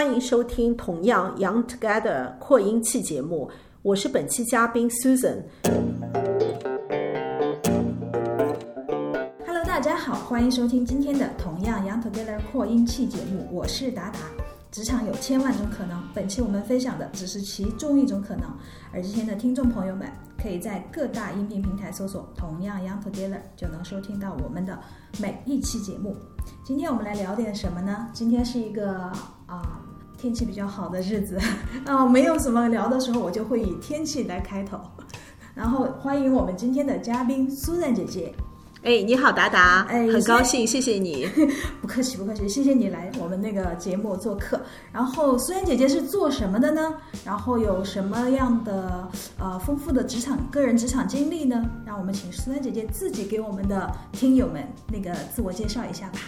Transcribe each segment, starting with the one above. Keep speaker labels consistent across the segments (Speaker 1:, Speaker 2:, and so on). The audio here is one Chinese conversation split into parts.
Speaker 1: 欢迎收听同样 Young Together 扩音器节目，我是本期嘉宾 Susan。
Speaker 2: Hello，大家好，欢迎收听今天的同样 Young Together 扩音器节目，我是达达。职场有千万种可能，本期我们分享的只是其中一种可能。而今天的听众朋友们，可以在各大音频平台搜索“同样 Young Together”，就能收听到我们的每一期节目。今天我们来聊点什么呢？今天是一个啊、天气比较好的日子，啊、没有什么聊的时候，我就会以天气来开头。然后欢迎我们今天的嘉宾苏然姐姐。
Speaker 1: 哎，你好，达达，
Speaker 2: 哎
Speaker 1: 很高兴，谢谢你。
Speaker 2: 不客气，不客气，谢谢你来我们那个节目做客。然后苏然姐姐是做什么的呢？然后有什么样的呃丰富的职场个人职场经历呢？让我们请苏然姐姐自己给我们的听友们那个自我介绍一下吧。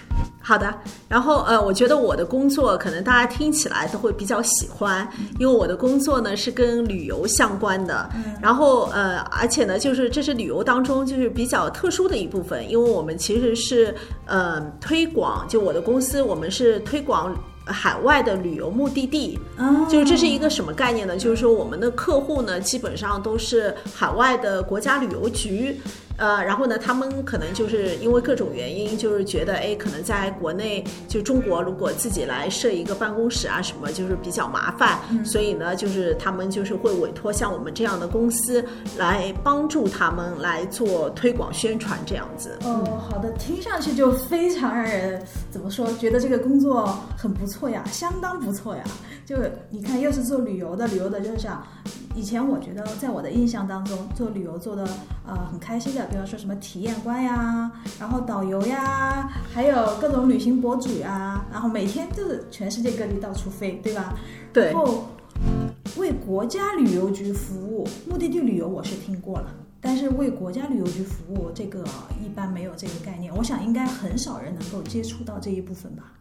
Speaker 1: 好的，然后呃，我觉得我的工作可能大家听起来都会比较喜欢，因为我的工作呢是跟旅游相关的，然后呃，而且呢，就是这是旅游当中就是比较特殊的一部分，因为我们其实是呃推广，就我的公司我们是推广。海外的旅游目的地，
Speaker 2: 哦
Speaker 1: 就是这是一个什么概念呢？就是说我们的客户呢，基本上都是海外的国家旅游局，呃，然后呢，他们可能就是因为各种原因，就是觉得，哎，可能在国内就中国，如果自己来设一个办公室啊什么，就是比较麻烦，所以呢，就是他们就是会委托像我们这样的公司来帮助他们来做推广宣传这样子。
Speaker 2: 哦，好的，听上去就非常让人怎么说，觉得这个工作很不错呀，相当不错呀。就你看，又是做旅游的，旅游的就是想，以前我觉得在我的印象当中，做旅游做的呃很开心的，比方说什么体验官呀，然后导游呀，还有各种旅行博主呀，然后每天就是全世界各地到处飞，对吧？
Speaker 1: 对
Speaker 2: 然后为国家旅游局服务，目的地旅游我是听过了，但是为国家旅游局服务这个一般没有这个概念，我想应该很少人能够接触到这一部分吧。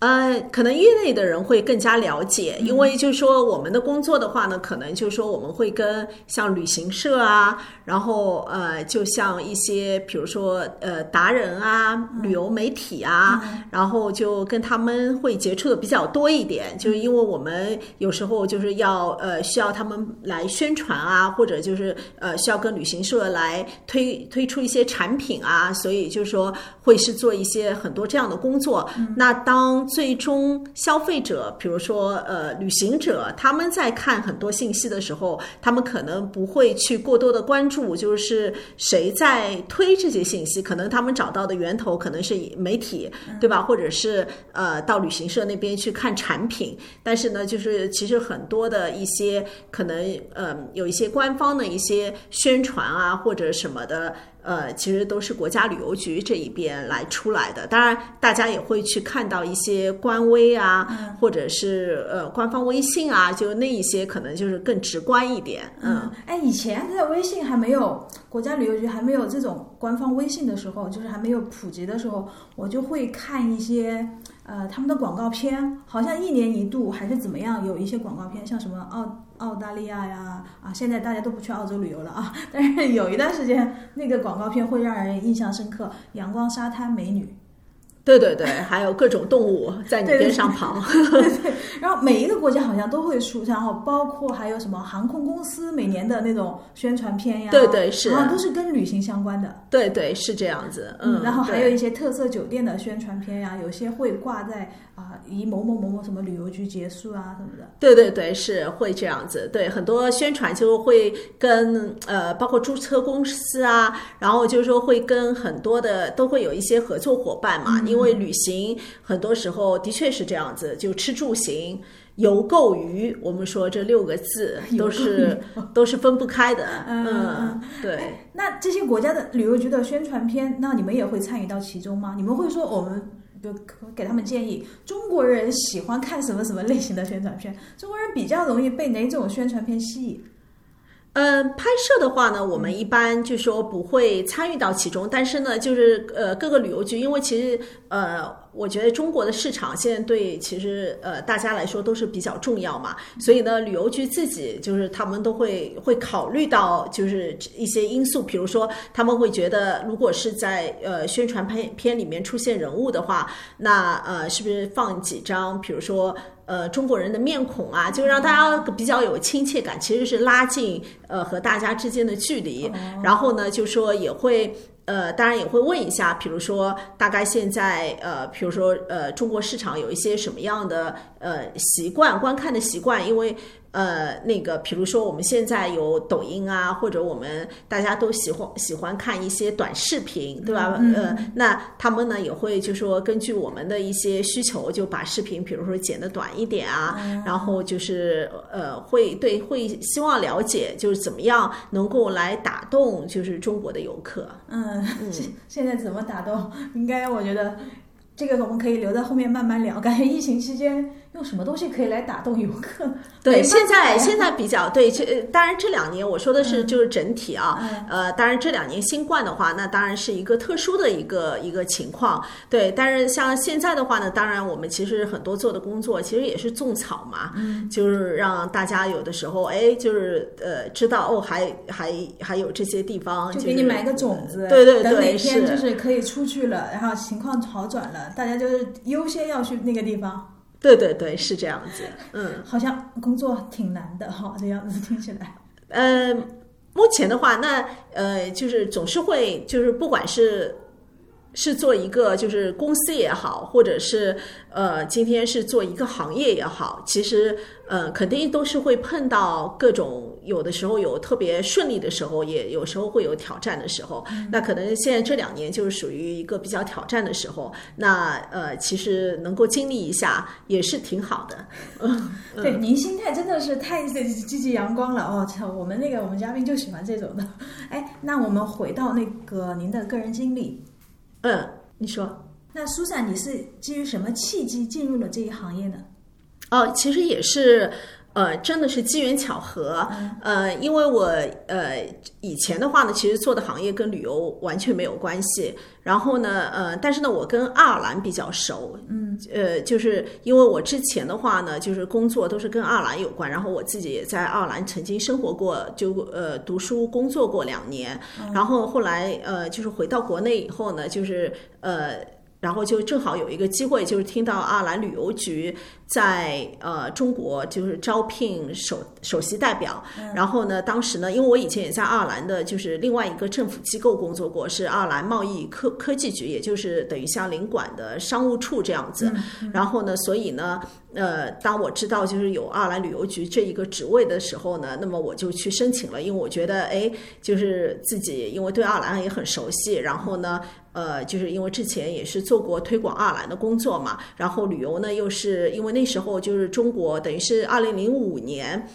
Speaker 1: 呃，可能业内的人会更加了解，因为就是说我们的工作的话呢，可能就是说我们会跟像旅行社啊，然后呃，就像一些比如说呃达人啊、旅游媒体啊，然后就跟他们会接触的比较多一点，就是因为我们有时候就是要呃需要他们来宣传啊，或者就是呃需要跟旅行社来推推出一些产品啊，所以就是说会是做一些很多这样的工作。那当最终消费者，比如说呃旅行者，他们在看很多信息的时候，他们可能不会去过多的关注，就是谁在推这些信息，可能他们找到的源头可能是媒体，对吧？或者是呃到旅行社那边去看产品，但是呢，就是其实很多的一些可能呃有一些官方的一些宣传啊或者什么的。呃，其实都是国家旅游局这一边来出来的。当然，大家也会去看到一些官微啊，或者是呃官方微信啊，就那一些可能就是更直观一点。嗯，
Speaker 2: 哎，以前在微信还没有国家旅游局还没有这种官方微信的时候，就是还没有普及的时候，我就会看一些呃他们的广告片，好像一年一度还是怎么样，有一些广告片，像什么澳澳大利亚呀啊，现在大家都不去澳洲旅游了啊，但是有一段时间那个广告片会让人印象深刻，阳光沙滩美女。
Speaker 1: 对对对，还有各种动物在你边上跑。
Speaker 2: 对 对，然后每一个国家好像都会出，然后包括还有什么航空公司每年的那种宣传片呀，
Speaker 1: 对对是
Speaker 2: 好像都是跟旅行相关的。
Speaker 1: 对对，是这样子。嗯，
Speaker 2: 然后还有一些特色酒店的宣传片呀，有些会挂在啊、以某某某某什么旅游局结束啊什么的。
Speaker 1: 对对对，是会这样子。对，很多宣传就会跟呃，包括租车公司啊，然后就是说会跟很多的都会有一些合作伙伴嘛。因为旅行很多时候的确是这样子，就吃住行。游购于，我们说这六个字 都是都是分不开的，嗯，对。
Speaker 2: 那这些国家的旅游局的宣传片，那你们也会参与到其中吗？你们会说我们？就给他们建议，中国人喜欢看什么什么类型的宣传片？中国人比较容易被哪种宣传片吸引？
Speaker 1: 呃，拍摄的话呢，我们一般就说不会参与到其中，但是呢，就是呃各个旅游局，因为其实呃，我觉得中国的市场现在对其实呃大家来说都是比较重要嘛，所以呢，旅游局自己就是他们都会会考虑到就是一些因素，比如说他们会觉得，如果是在呃宣传片片里面出现人物的话，那呃是不是放几张，比如说。呃中国人的面孔啊，就让大家比较有亲切感，其实是拉近呃和大家之间的距离。然后呢，就说也会。呃，当然也会问一下，比如说大概现在呃，比如说呃，中国市场有一些什么样的呃习惯，观看的习惯，因为。呃，那个，比如说我们现在有抖音啊，或者我们大家都喜欢喜欢看一些短视频，对吧？呃，那他们呢也会就说根据我们的一些需求，就把视频，比如说剪的短一点啊，然后就是呃，会对会希望了解就是怎么样能够来打动就是中国的游客。
Speaker 2: 嗯，现在怎么打动？应该我觉得这个我们可以留在后面慢慢聊。感觉疫情期间。用什么东西可以来打动游客？
Speaker 1: 对，现在现在比较对，这当然这两年我说的是就是整体啊，呃，当然这两年新冠的话，那当然是一个特殊的一个一个情况。对，但是像现在的话呢，当然我们其实很多做的工作其实也是种草嘛，就是让大家有的时候哎，就是呃知道哦，还还还有这些地方，
Speaker 2: 就给你买个种子，
Speaker 1: 对对对，
Speaker 2: 等哪天就是可以出去了，然后情况好转了，大家就是优先要去那个地方。
Speaker 1: 对对对，是这样子，嗯，
Speaker 2: 好像工作挺难的哈，这样子听起来。
Speaker 1: 呃，目前的话，那呃，就是总是会，就是不管是。是做一个就是公司也好，或者是呃今天是做一个行业也好，其实呃肯定都是会碰到各种有的时候有特别顺利的时候，也有时候会有挑战的时候。那可能现在这两年就是属于一个比较挑战的时候。那呃其实能够经历一下也是挺好的。
Speaker 2: 嗯，对，您心态真的是太积极阳光了哦！操，我们那个我们嘉宾就喜欢这种的。哎，那我们回到那个您的个人经历。
Speaker 1: 嗯，你说，
Speaker 2: 那苏珊，你是基于什么契机进入了这一行业呢？
Speaker 1: 哦，其实也是。呃，真的是机缘巧合。呃，因为我呃以前的话呢，其实做的行业跟旅游完全没有关系。然后呢，呃，但是呢，我跟爱尔兰比较熟。嗯，呃，就是因为我之前的话呢，就是工作都是跟爱尔兰有关。然后我自己也在爱尔兰曾经生活过，就呃读书工作过两年。然后后来呃，就是回到国内以后呢，就是呃。然后就正好有一个机会，就是听到爱尔兰旅游局在呃中国就是招聘首首席代表。然后呢，当时呢，因为我以前也在爱尔兰的，就是另外一个政府机构工作过，是爱尔兰贸易科科技局，也就是等于像领馆的商务处这样子。然后呢，所以呢。呃，当我知道就是有爱尔兰旅游局这一个职位的时候呢，那么我就去申请了，因为我觉得，哎，就是自己因为对爱尔兰也很熟悉，然后呢，呃，就是因为之前也是做过推广爱尔兰的工作嘛，然后旅游呢又是因为那时候就是中国等于是二零零五年，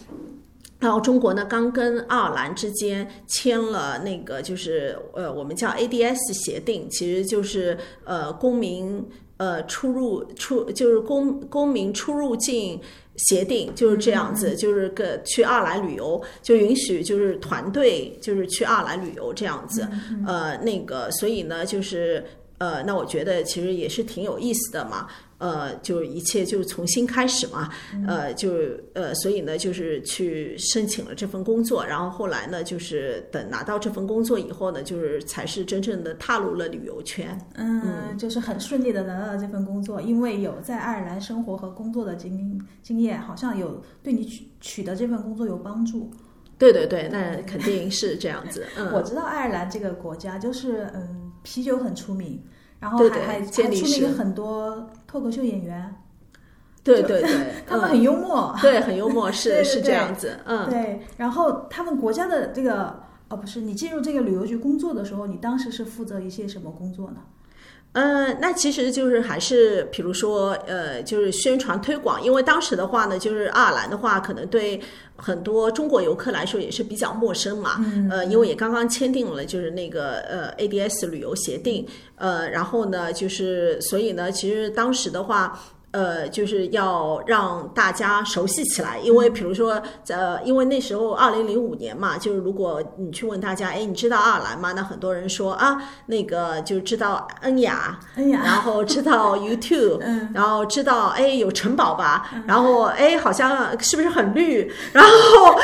Speaker 1: 然后中国呢刚跟爱尔兰之间签了那个就是呃我们叫 ADS 协定，其实就是呃公民。呃，出入出就是公公民出入境协定就是这样子，就是个去爱尔兰旅游就允许就是团队就是去爱尔兰旅游这样子，呃，那个所以呢就是呃，那我觉得其实也是挺有意思的嘛。呃，就一切就重新开始嘛，呃，就呃，所以呢，就是去申请了这份工作，然后后来呢，就是等拿到这份工作以后呢，就是才是真正的踏入了旅游圈。
Speaker 2: 嗯，就是很顺利的拿到了这份工作，因为有在爱尔兰生活和工作的经经验，好像有对你取取得这份工作有帮助。
Speaker 1: 对对对，那肯定是这样子。嗯，
Speaker 2: 我知道爱尔兰这个国家就是嗯，啤酒很出名。然后还还出名很多脱口秀演员，
Speaker 1: 对对对，
Speaker 2: 他们很幽默，
Speaker 1: 对，很幽默，是 是这样子，嗯，
Speaker 2: 对。然后他们国家的这个，哦，不是，你进入这个旅游局工作的时候，你当时是负责一些什么工作呢？
Speaker 1: 嗯，那其实就是还是，比如说，呃，就是宣传推广，因为当时的话呢，就是爱尔兰的话，可能对很多中国游客来说也是比较陌生嘛。嗯。呃，因为也刚刚签订了就是那个呃 ADS 旅游协定，呃，然后呢，就是所以呢，其实当时的话。呃，就是要让大家熟悉起来，因为比如说，呃，因为那时候二零零五年嘛，就是如果你去问大家，哎，你知道爱尔兰吗？那很多人说啊，那个就知道恩雅，
Speaker 2: 恩雅，
Speaker 1: 然后知道 YouTube，然后知道哎有城堡吧，然后哎好像是不是很绿？然后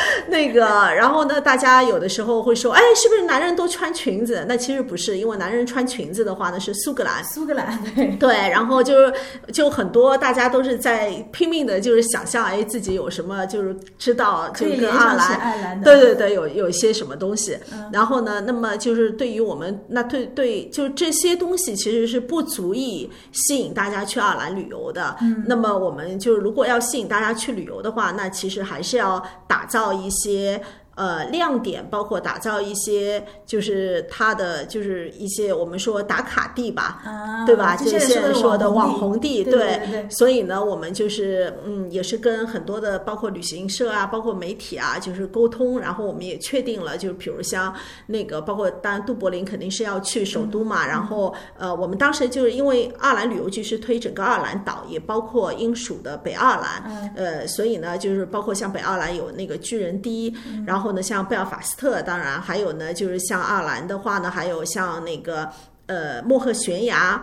Speaker 1: 那个，然后呢，大家有的时候会说，哎，是不是男人都穿裙子？那其实不是，因为男人穿裙子的话呢是苏格兰，
Speaker 2: 苏格兰对
Speaker 1: 对，然后就是就很多。大家都是在拼命的，就是想象，哎，自己有什么，就是知道，就跟爱尔兰，对对对，有有一些什么东西。然后呢，那么就是对于我们，那对对，就这些东西其实是不足以吸引大家去爱尔兰旅游的。那么我们就是如果要吸引大家去旅游的话，那其实还是要打造一些。呃，亮点包括打造一些，就是它的就是一些我们说打卡地吧，对吧？就是现在说的网红地，
Speaker 2: 对。
Speaker 1: 所以呢，我们就是嗯，也是跟很多的包括旅行社啊，包括媒体啊，就是沟通，然后我们也确定了，就是比如像那个，包括当然杜柏林肯定是要去首都嘛，然后呃，我们当时就是因为爱尔兰旅游局是推整个爱尔兰岛，也包括英属的北爱尔兰，呃，所以呢，就是包括像北爱尔兰有那个巨人堤，然后。呢，像贝尔法斯特，当然还有呢，就是像爱尔兰的话呢，还有像那个呃莫赫悬崖，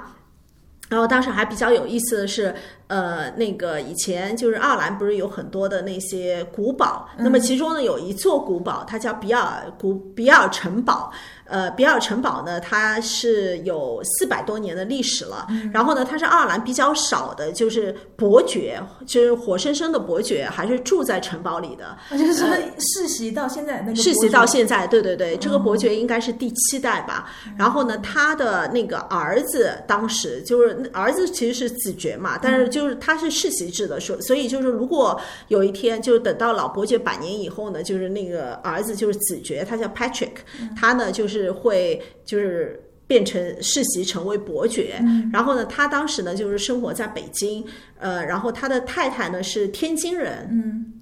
Speaker 1: 然后当时还比较有意思的是，呃，那个以前就是爱尔兰不是有很多的那些古堡，那么其中呢有一座古堡，它叫比尔古比尔城堡。呃，比尔城堡呢，它是有四百多年的历史了。然后呢，它是爱尔兰比较少的，就是伯爵，就是活生生的伯爵，还是住在城堡里的。
Speaker 2: 就是世袭到现在那个
Speaker 1: 世袭到现在，对对对，这个伯爵应该是第七代吧。然后呢，他的那个儿子当时就是儿子其实是子爵嘛，但是就是他是世袭制的，所所以就是如果有一天就是等到老伯爵百年以后呢，就是那个儿子就是子爵，他叫 Patrick，他呢就是。是会就是变成世袭成为伯爵，然后呢，他当时呢就是生活在北京，呃，然后他的太太呢是天津人，
Speaker 2: 嗯。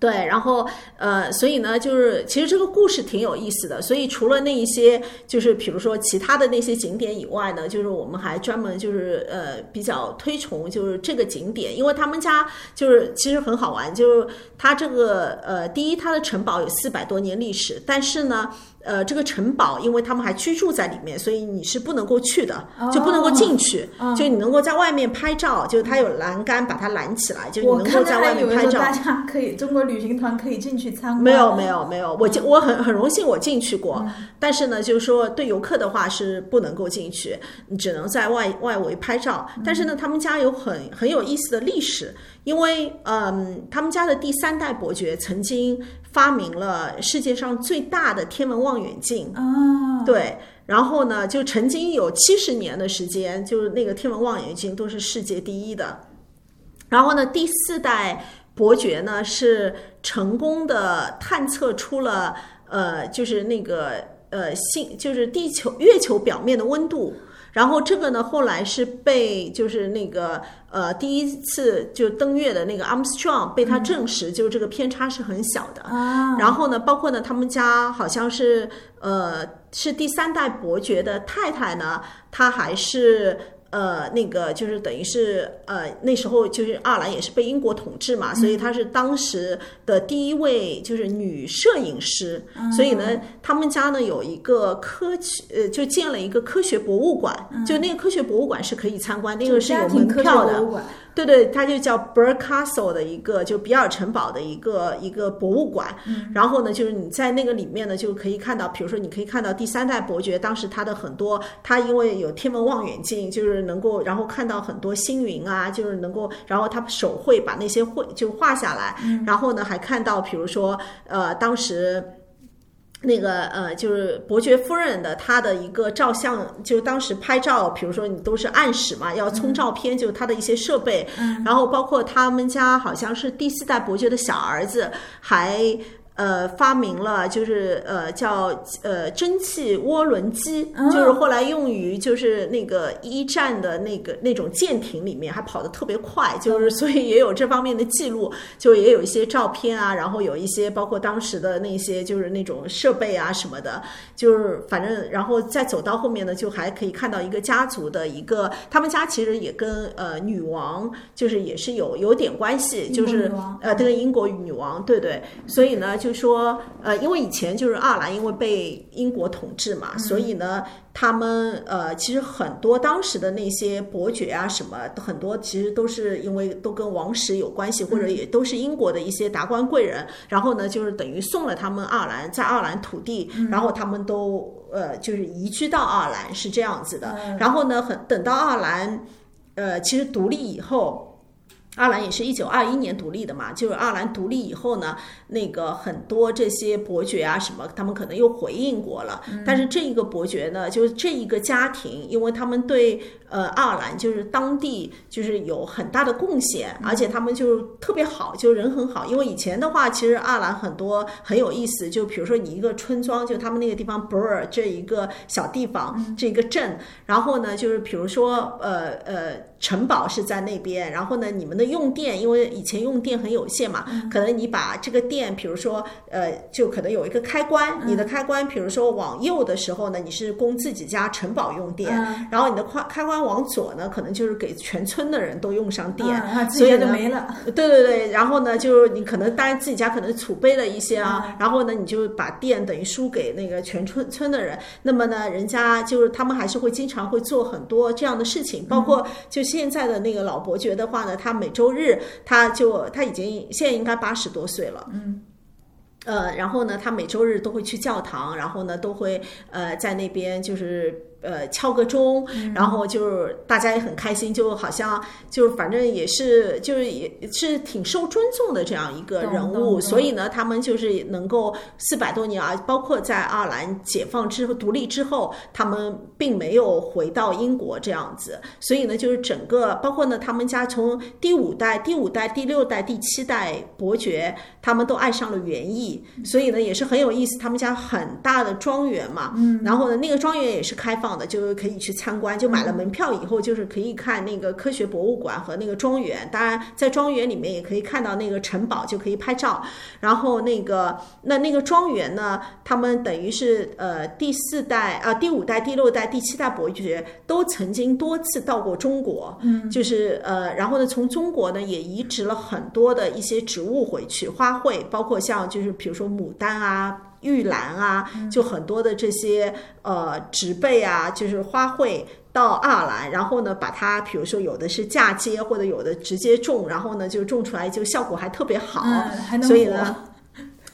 Speaker 1: 对，然后呃，所以呢，就是其实这个故事挺有意思的。所以除了那一些，就是比如说其他的那些景点以外呢，就是我们还专门就是呃比较推崇就是这个景点，因为他们家就是其实很好玩，就是他这个呃第一，他的城堡有四百多年历史，但是呢，呃这个城堡因为他们还居住在里面，所以你是不能够去的，就不能够进去，就你能够在外面拍照，就它有栏杆把它拦起来，就你能够在外面拍照。
Speaker 2: 大家可以中国。旅行团可以进去参观？
Speaker 1: 没有，没有，没有。我进，我很很荣幸，我进去过。但是呢，就是说对游客的话是不能够进去，你只能在外外围拍照。但是呢，他们家有很很有意思的历史，因为嗯，他们家的第三代伯爵曾经发明了世界上最大的天文望远镜
Speaker 2: 啊。
Speaker 1: 对，然后呢，就曾经有七十年的时间，就是那个天文望远镜都是世界第一的。然后呢，第四代。伯爵呢是成功的探测出了呃，就是那个呃星，就是地球月球表面的温度。然后这个呢后来是被就是那个呃第一次就登月的那个 Armstrong 被他证实，就是这个偏差是很小的。然后呢，包括呢他们家好像是呃是第三代伯爵的太太呢，她还是。呃，那个就是等于是呃，那时候就是爱尔兰也是被英国统治嘛，所以她是当时的第一位就是女摄影师，所以呢，他们家呢有一个科学呃，就建了一个科学博物馆，就那个科学博物馆是可以参观，那个是有门票的。对对，它就叫 Bird Castle 的一个，就比尔城堡的一个一个博物馆。然后呢，就是你在那个里面呢，就可以看到，比如说你可以看到第三代伯爵当时他的很多，他因为有天文望远镜，就是能够然后看到很多星云啊，就是能够，然后他手绘把那些绘就画下来。然后呢，还看到比如说呃，当时。那个呃，就是伯爵夫人的她的一个照相，就当时拍照，比如说你都是暗室嘛，要冲照片，就他的一些设备，然后包括他们家好像是第四代伯爵的小儿子还。呃，发明了就是呃叫呃蒸汽涡轮机，就是后来用于就是那个一战的那个那种舰艇里面，还跑得特别快，就是所以也有这方面的记录，就也有一些照片啊，然后有一些包括当时的那些就是那种设备啊什么的，就是反正然后再走到后面呢，就还可以看到一个家族的一个，他们家其实也跟呃女王就是也是有有点关系，就是呃这个英国女王，对对，所以呢就。就说，呃，因为以前就是爱尔兰因为被英国统治嘛，所以呢，他们呃，其实很多当时的那些伯爵啊什么，很多其实都是因为都跟王室有关系，或者也都是英国的一些达官贵人，然后呢，就是等于送了他们爱尔兰在爱尔兰土地，然后他们都呃，就是移居到爱尔兰是这样子的。然后呢，很等到爱尔兰呃，其实独立以后。爱尔兰也是一九二一年独立的嘛，就是爱尔兰独立以后呢，那个很多这些伯爵啊什么，他们可能又回应过了。但是这一个伯爵呢，就是这一个家庭，因为他们对呃爱尔兰就是当地就是有很大的贡献，而且他们就特别好，就人很好。因为以前的话，其实爱尔兰很多很有意思，就比如说你一个村庄，就他们那个地方 Bur 这一个小地方，这一个镇，然后呢，就是比如说呃呃。城堡是在那边，然后呢，你们的用电，因为以前用电很有限嘛，可能你把这个电，比如说，呃，就可能有一个开关，你的开关，比如说往右的时候呢，你是供自己家城堡用电，然后你的开开关往左呢，可能就是给全村的人都用上电，所以就，
Speaker 2: 没了。
Speaker 1: 对对对，然后呢，就是你可能当然自己家可能储备了一些啊，然后呢，你就把电等于输给那个全村村的人，那么呢，人家就是他们还是会经常会做很多这样的事情，包括就。现在的那个老伯爵的话呢，他每周日他就他已经现在应该八十多岁了，
Speaker 2: 嗯，
Speaker 1: 呃，然后呢，他每周日都会去教堂，然后呢，都会呃在那边就是。呃，敲个钟，然后就是大家也很开心，就好像就是反正也是就是也是挺受尊重的这样一个人物，所以呢，他们就是能够四百多年啊，包括在爱尔兰解放之后独立之后，他们并没有回到英国这样子，所以呢，就是整个包括呢，他们家从第五代、第五代、第六代、第七代伯爵，他们都爱上了园艺，所以呢，也是很有意思。他们家很大的庄园嘛，嗯，然后呢，那个庄园也是开放。的就可以去参观，就买了门票以后，就是可以看那个科学博物馆和那个庄园。当然，在庄园里面也可以看到那个城堡，就可以拍照。然后那个那那个庄园呢，他们等于是呃第四代啊第五代、第六代、第七代伯爵都曾经多次到过中国，
Speaker 2: 嗯，
Speaker 1: 就是呃然后呢从中国呢也移植了很多的一些植物回去，花卉，包括像就是比如说牡丹啊。玉兰啊，就很多的这些呃植被啊，就是花卉到爱尔兰，然后呢，把它，比如说有的是嫁接，或者有的直接种，然后呢就种出来就效果还特别好，所以呢。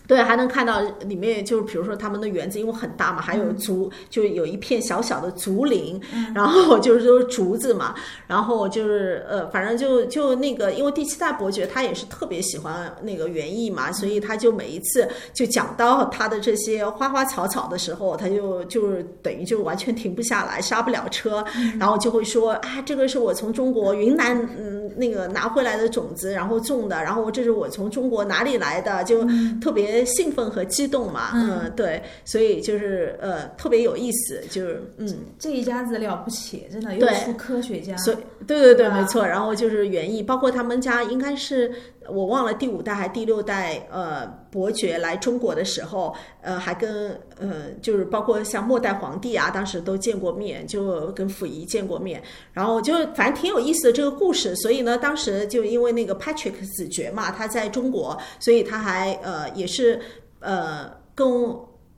Speaker 1: 对，还能看到里面，就是比如说他们的园子，因为很大嘛，还有竹，就有一片小小的竹林，然后就是都是竹子嘛，然后就是呃，反正就就那个，因为第七代伯爵他也是特别喜欢那个园艺嘛，所以他就每一次就讲到他的这些花花草草的时候，他就就是等于就完全停不下来，刹不了车，然后就会说啊，这个是我从中国云南嗯那个拿回来的种子，然后种的，然后这是我从中国哪里来的，就特别。兴奋和激动嘛，嗯，对，所以就是呃特别有意思，就是嗯，
Speaker 2: 这一家子了不起，真的又出科学家，
Speaker 1: 所以对对对，没错。然后就是园艺，包括他们家应该是我忘了第五代还是第六代呃伯爵来中国的时候，呃还跟呃就是包括像末代皇帝啊，当时都见过面，就跟溥仪见过面，然后就反正挺有意思的这个故事。所以呢，当时就因为那个 Patrick 子爵嘛，他在中国，所以他还呃也是。是呃，跟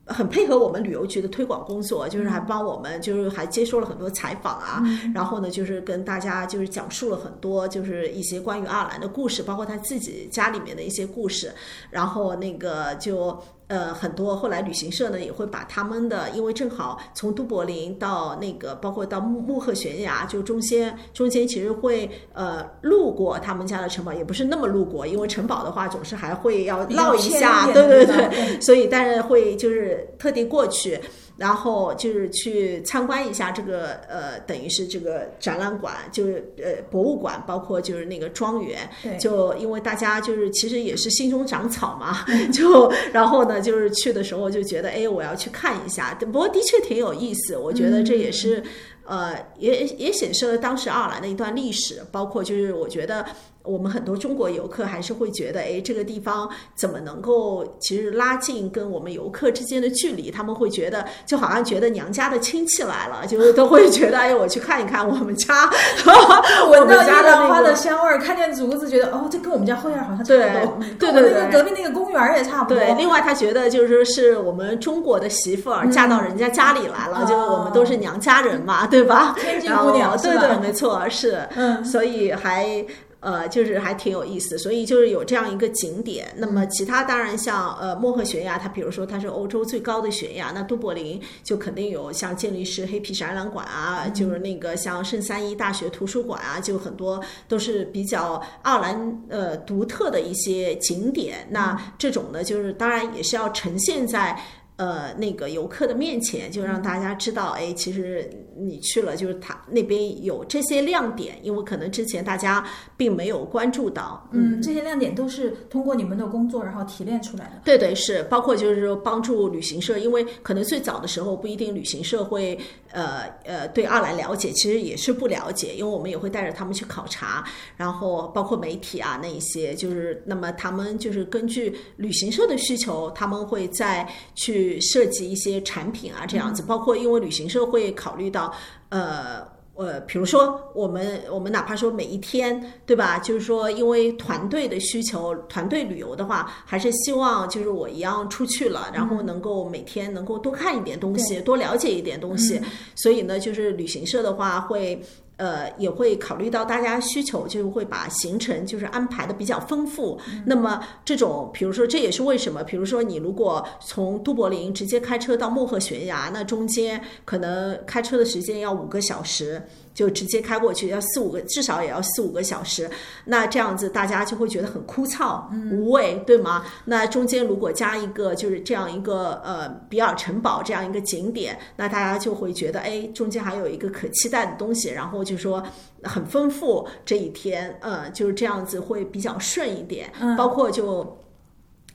Speaker 1: 很配合我们旅游局的推广工作，就是还帮我们，就是还接受了很多采访啊。然后呢，就是跟大家就是讲述了很多，就是一些关于爱尔兰的故事，包括他自己家里面的一些故事。然后那个就。呃，很多后来旅行社呢也会把他们的，因为正好从都柏林到那个，包括到穆穆赫悬崖，就中间中间其实会呃路过他们家的城堡，也不是那么路过，因为城堡的话总是还会要绕一下，对对对，所以但是会就是特地过去。然后就是去参观一下这个呃，等于是这个展览馆，就是呃博物馆，包括就是那个庄园。就因为大家就是其实也是心中长草嘛，就然后呢，就是去的时候就觉得，哎，我要去看一下。不过的确挺有意思，我觉得这也是呃，也也显示了当时爱尔兰的一段历史，包括就是我觉得。我们很多中国游客还是会觉得，哎，这个地方怎么能够其实拉近跟我们游客之间的距离？他们会觉得就好像觉得娘家的亲戚来了，就都会觉得，哎，我去看一看我们家，
Speaker 2: 闻到玉兰花的香味儿，看见竹子，觉得哦，这跟我们家后院好像差不多，
Speaker 1: 对对对，
Speaker 2: 那个隔壁那个公园也差不多。
Speaker 1: 对，另外他觉得就是说是我们中国的媳妇儿嫁到人家家里来了，就我们都是娘家人嘛，对吧？
Speaker 2: 天津姑娘，
Speaker 1: 对对，没错，是，嗯，所以还。呃，就是还挺有意思，所以就是有这样一个景点。那么其他当然像呃莫赫悬崖，它比如说它是欧洲最高的悬崖，那都柏林就肯定有像健力士黑皮展览馆啊，就是那个像圣三一大学图书馆啊，就很多都是比较爱尔兰呃独特的一些景点。那这种呢，就是当然也是要呈现在。呃，那个游客的面前，就让大家知道，哎，其实你去了，就是他那边有这些亮点，因为可能之前大家并没有关注到。
Speaker 2: 嗯，这些亮点都是通过你们的工作然后提炼出来的。
Speaker 1: 对对是，包括就是说帮助旅行社，因为可能最早的时候不一定旅行社会呃呃对阿兰了解，其实也是不了解，因为我们也会带着他们去考察，然后包括媒体啊那一些，就是那么他们就是根据旅行社的需求，他们会再去。设计一些产品啊，这样子，包括因为旅行社会考虑到，呃呃，比如说我们我们哪怕说每一天，对吧？就是说，因为团队的需求，团队旅游的话，还是希望就是我一样出去了，然后能够每天能够多看一点东西，多了解一点东西。所以呢，就是旅行社的话会。呃，也会考虑到大家需求，就会把行程就是安排的比较丰富。那么这种，比如说，这也是为什么，比如说你如果从都柏林直接开车到漠河悬崖，那中间可能开车的时间要五个小时。就直接开过去，要四五个，至少也要四五个小时。那这样子大家就会觉得很枯燥、无味，对吗？那中间如果加一个就是这样一个呃比尔城堡这样一个景点，那大家就会觉得哎，中间还有一个可期待的东西，然后就说很丰富这一天，呃，就是这样子会比较顺一点。包括就。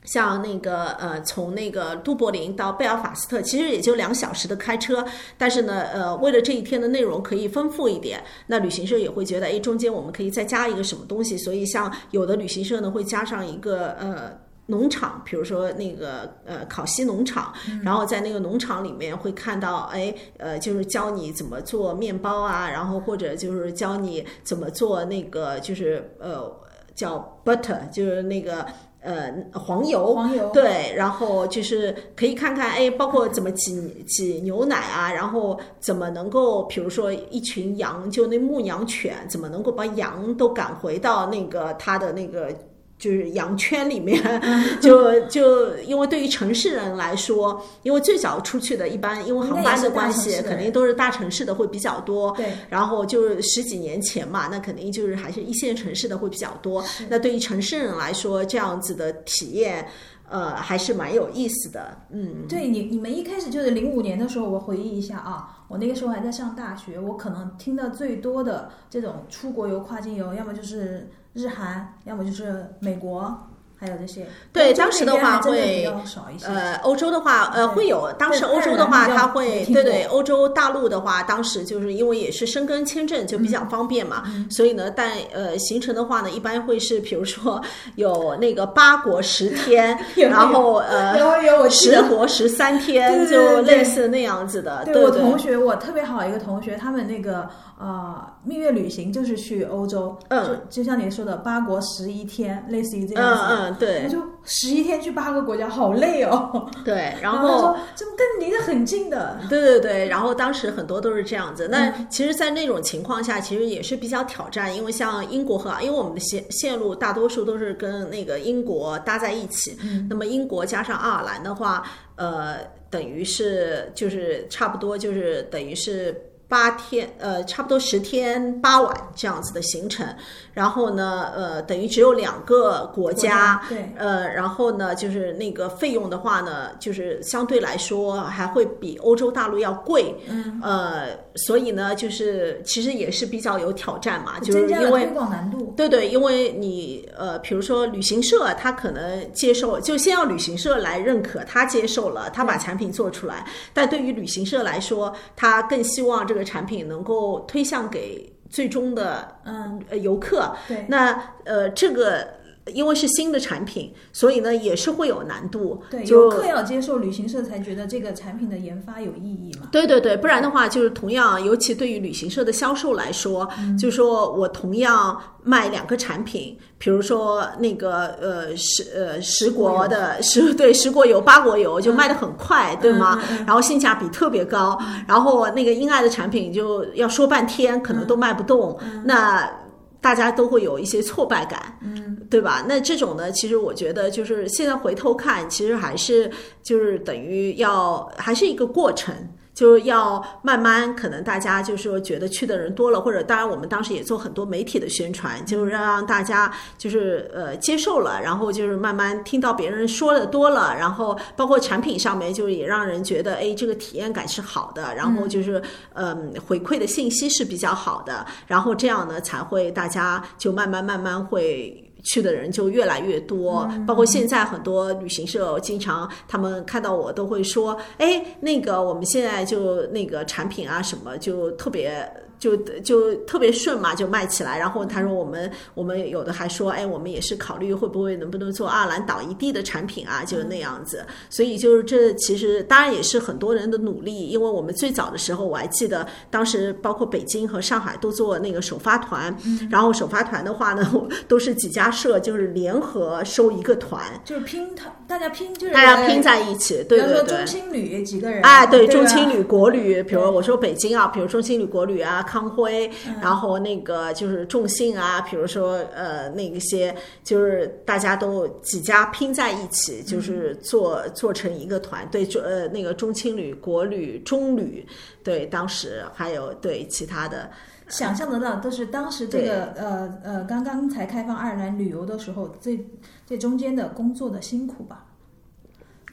Speaker 1: 像那个呃，从那个都柏林到贝尔法斯特，其实也就两小时的开车。但是呢，呃，为了这一天的内容可以丰富一点，那旅行社也会觉得，哎，中间我们可以再加一个什么东西。所以，像有的旅行社呢，会加上一个呃农场，比如说那个呃烤西农场，然后在那个农场里面会看到，哎，呃，就是教你怎么做面包啊，然后或者就是教你怎么做那个就是呃叫 butter，就是那个。呃，黄油，
Speaker 2: 黄油，
Speaker 1: 对，然后就是可以看看，哎，包括怎么挤挤牛奶啊，然后怎么能够，比如说一群羊，就那牧羊犬，怎么能够把羊都赶回到那个它的那个。就是羊圈里面，就 就因为对于城市人来说，因为最早出去的一般因为航班的关系，肯定都是大城市的会比较多。
Speaker 2: 对，
Speaker 1: 然后就是十几年前嘛，那肯定就是还是一线城市的会比较多。那对于城市人来说，这样子的体验，呃，还是蛮有意思的。嗯，
Speaker 2: 对你，你们一开始就是零五年的时候，我回忆一下啊，我那个时候还在上大学，我可能听到最多的这种出国游、跨境游，要么就是。日韩，要么就是美国。还有这些，
Speaker 1: 对当时的话会呃，欧洲的话呃会有，当时欧洲的话他会对对，欧洲大陆的话，当时就是因为也是申根签证就比较方便嘛，所以呢，但呃行程的话呢，一般会是比如说有那个八国十天，然后呃十国十三天，就类似那样子的。
Speaker 2: 对我同学，我特别好一个同学，他们那个呃蜜月旅行就是去欧洲，嗯，就像你说的八国十一天，类似于这样子。
Speaker 1: 对，
Speaker 2: 就十一天去八个国家，好累哦。
Speaker 1: 对，
Speaker 2: 然
Speaker 1: 后
Speaker 2: 这不跟离得很近的。
Speaker 1: 对对对，然后当时很多都是这样子。那其实，在那种情况下，其实也是比较挑战，因为像英国和因为我们的线线路大多数都是跟那个英国搭在一起。嗯。那么英国加上爱尔兰的话，呃，等于是就是差不多就是等于是八天，呃，差不多十天八晚这样子的行程。然后呢，呃，等于只有两个国家，
Speaker 2: 对，
Speaker 1: 呃，然后呢，就是那个费用的话呢，就是相对来说还会比欧洲大陆要贵，
Speaker 2: 嗯，
Speaker 1: 呃，所以呢，就是其实也是比较有挑战嘛，就是因为
Speaker 2: 推广难度，
Speaker 1: 对对，因为你呃，比如说旅行社，他可能接受，就先要旅行社来认可，他接受了，他把产品做出来，但对于旅行社来说，他更希望这个产品能够推向给。最终的
Speaker 2: 嗯
Speaker 1: 游客，
Speaker 2: 对，
Speaker 1: 那呃这个。因为是新的产品，所以呢也是会有难度。
Speaker 2: 对，游客要接受，旅行社才觉得这个产品的研发有意义嘛。
Speaker 1: 对对对，不然的话就是同样，尤其对于旅行社的销售来说，就是说我同样卖两个产品，比如说那个呃十呃十国的十对十国游八国游就卖的很快，对吗？然后性价比特别高，然后那个英爱的产品就要说半天可能都卖不动，那。大家都会有一些挫败感，嗯，对吧？那这种呢，其实我觉得就是现在回头看，其实还是就是等于要还是一个过程。就是要慢慢，可能大家就是说觉得去的人多了，或者当然我们当时也做很多媒体的宣传，就是让大家就是呃接受了，然后就是慢慢听到别人说的多了，然后包括产品上面就是也让人觉得哎这个体验感是好的，然后就是嗯回馈的信息是比较好的，然后这样呢才会大家就慢慢慢慢会。去的人就越来越多，包括现在很多旅行社，经常他们看到我都会说：“哎，那个我们现在就那个产品啊什么就特别。”就就特别顺嘛，就卖起来。然后他说我们我们有的还说，哎，我们也是考虑会不会能不能做爱尔兰岛一地的产品啊，就是那样子。所以就是这其实当然也是很多人的努力，因为我们最早的时候我还记得，当时包括北京和上海都做那个首发团，然后首发团的话呢，都是几家社就是联合收一个团，
Speaker 2: 就是拼团大家拼就是
Speaker 1: 大家拼在一起，对对对。
Speaker 2: 中青旅几个人，
Speaker 1: 哎，对中青旅、国旅，比如我说北京啊，比如中青旅、国旅啊。康辉，然后那个就是众信啊，比如说呃，那一些就是大家都几家拼在一起，就是做做成一个团队，呃，那个中青旅、国旅、中旅，对，当时还有对其他的，
Speaker 2: 想象得到都是当时这个呃呃刚刚才开放爱尔兰旅游的时候，这这中间的工作的辛苦吧。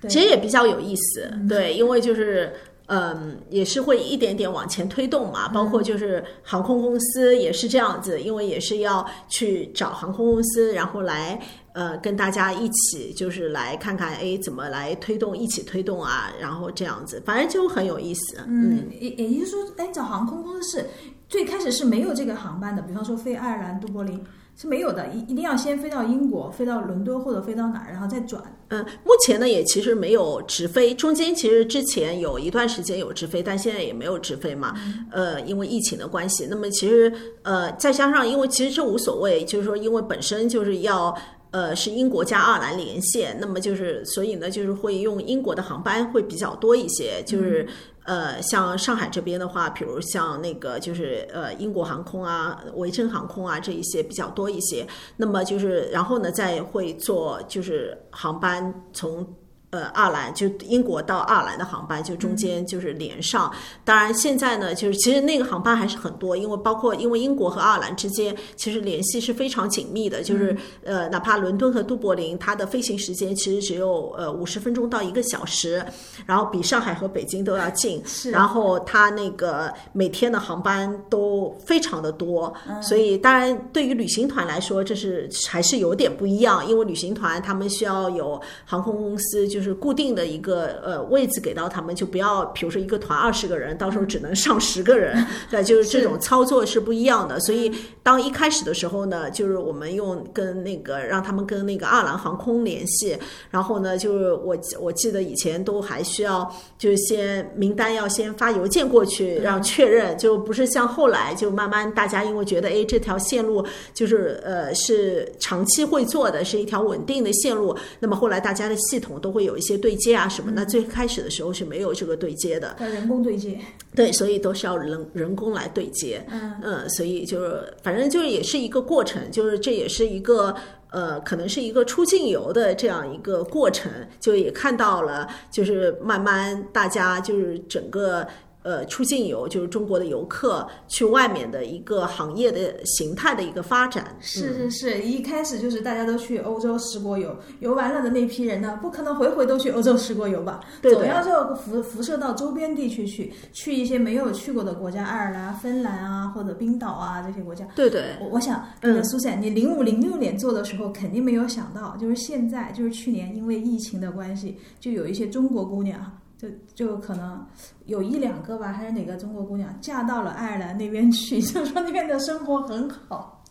Speaker 1: 其实也比较有意思，对，因为就是。嗯，也是会一点点往前推动嘛，包括就是航空公司也是这样子，因为也是要去找航空公司，然后来呃跟大家一起就是来看看，哎，怎么来推动，一起推动啊，然后这样子，反正就很有意思。
Speaker 2: 嗯，也也就是说，哎，找航空公司是最开始是没有这个航班的，比方说飞爱尔兰都柏林。是没有的，一一定要先飞到英国，飞到伦敦或者飞到哪儿，然后再转。
Speaker 1: 嗯，目前呢也其实没有直飞，中间其实之前有一段时间有直飞，但现在也没有直飞嘛。呃，因为疫情的关系，那么其实呃再加上，因为其实这无所谓，就是说因为本身就是要呃是英国加爱尔兰连线，那么就是所以呢就是会用英国的航班会比较多一些，就是。呃，像上海这边的话，比如像那个就是呃英国航空啊、维珍航空啊这一些比较多一些。那么就是然后呢，再会做就是航班从。呃，爱尔兰就英国到爱尔兰的航班，就中间就是连上。当然，现在呢，就是其实那个航班还是很多，因为包括因为英国和爱尔兰之间其实联系是非常紧密的。就是呃，哪怕伦敦和都柏林，它的飞行时间其实只有呃五十分钟到一个小时，然后比上海和北京都要近。
Speaker 2: 是。
Speaker 1: 然后它那个每天的航班都非常的多，所以当然对于旅行团来说，这是还是有点不一样，因为旅行团他们需要有航空公司就。就是固定的一个呃位置给到他们，就不要比如说一个团二十个人，到时候只能上十个人，对，就是这种操作是不一样的。所以当一开始的时候呢，就是我们用跟那个让他们跟那个爱尔兰航空联系，然后呢，就是我我记得以前都还需要就是先名单要先发邮件过去让确认，就不是像后来就慢慢大家因为觉得哎这条线路就是呃是长期会做的是一条稳定的线路，那么后来大家的系统都会有。一些对接啊什么，那最开始的时候是没有这个对接的，
Speaker 2: 人工对接，
Speaker 1: 对，所以都是要人人工来对接，
Speaker 2: 嗯
Speaker 1: 嗯，所以就是反正就是也是一个过程，就是这也是一个呃，可能是一个出境游的这样一个过程，就也看到了，就是慢慢大家就是整个。呃，出境游就是中国的游客去外面的一个行业的形态的一个发展。
Speaker 2: 是是是，一开始就是大家都去欧洲十国游，游完了的那批人呢，不可能回回都去欧洲十国游吧？对总要就辐辐射到周边地区去，去一些没有去过的国家，爱尔兰、芬兰啊，或者冰岛啊这些国家。
Speaker 1: 对对，
Speaker 2: 我我想，嗯，苏珊，你零五零六年做的时候，肯定没有想到，就是现在，就是去年因为疫情的关系，就有一些中国姑娘。就就可能有一两个吧，还是哪个中国姑娘嫁到了爱尔兰那边去，就说那边的生活很好，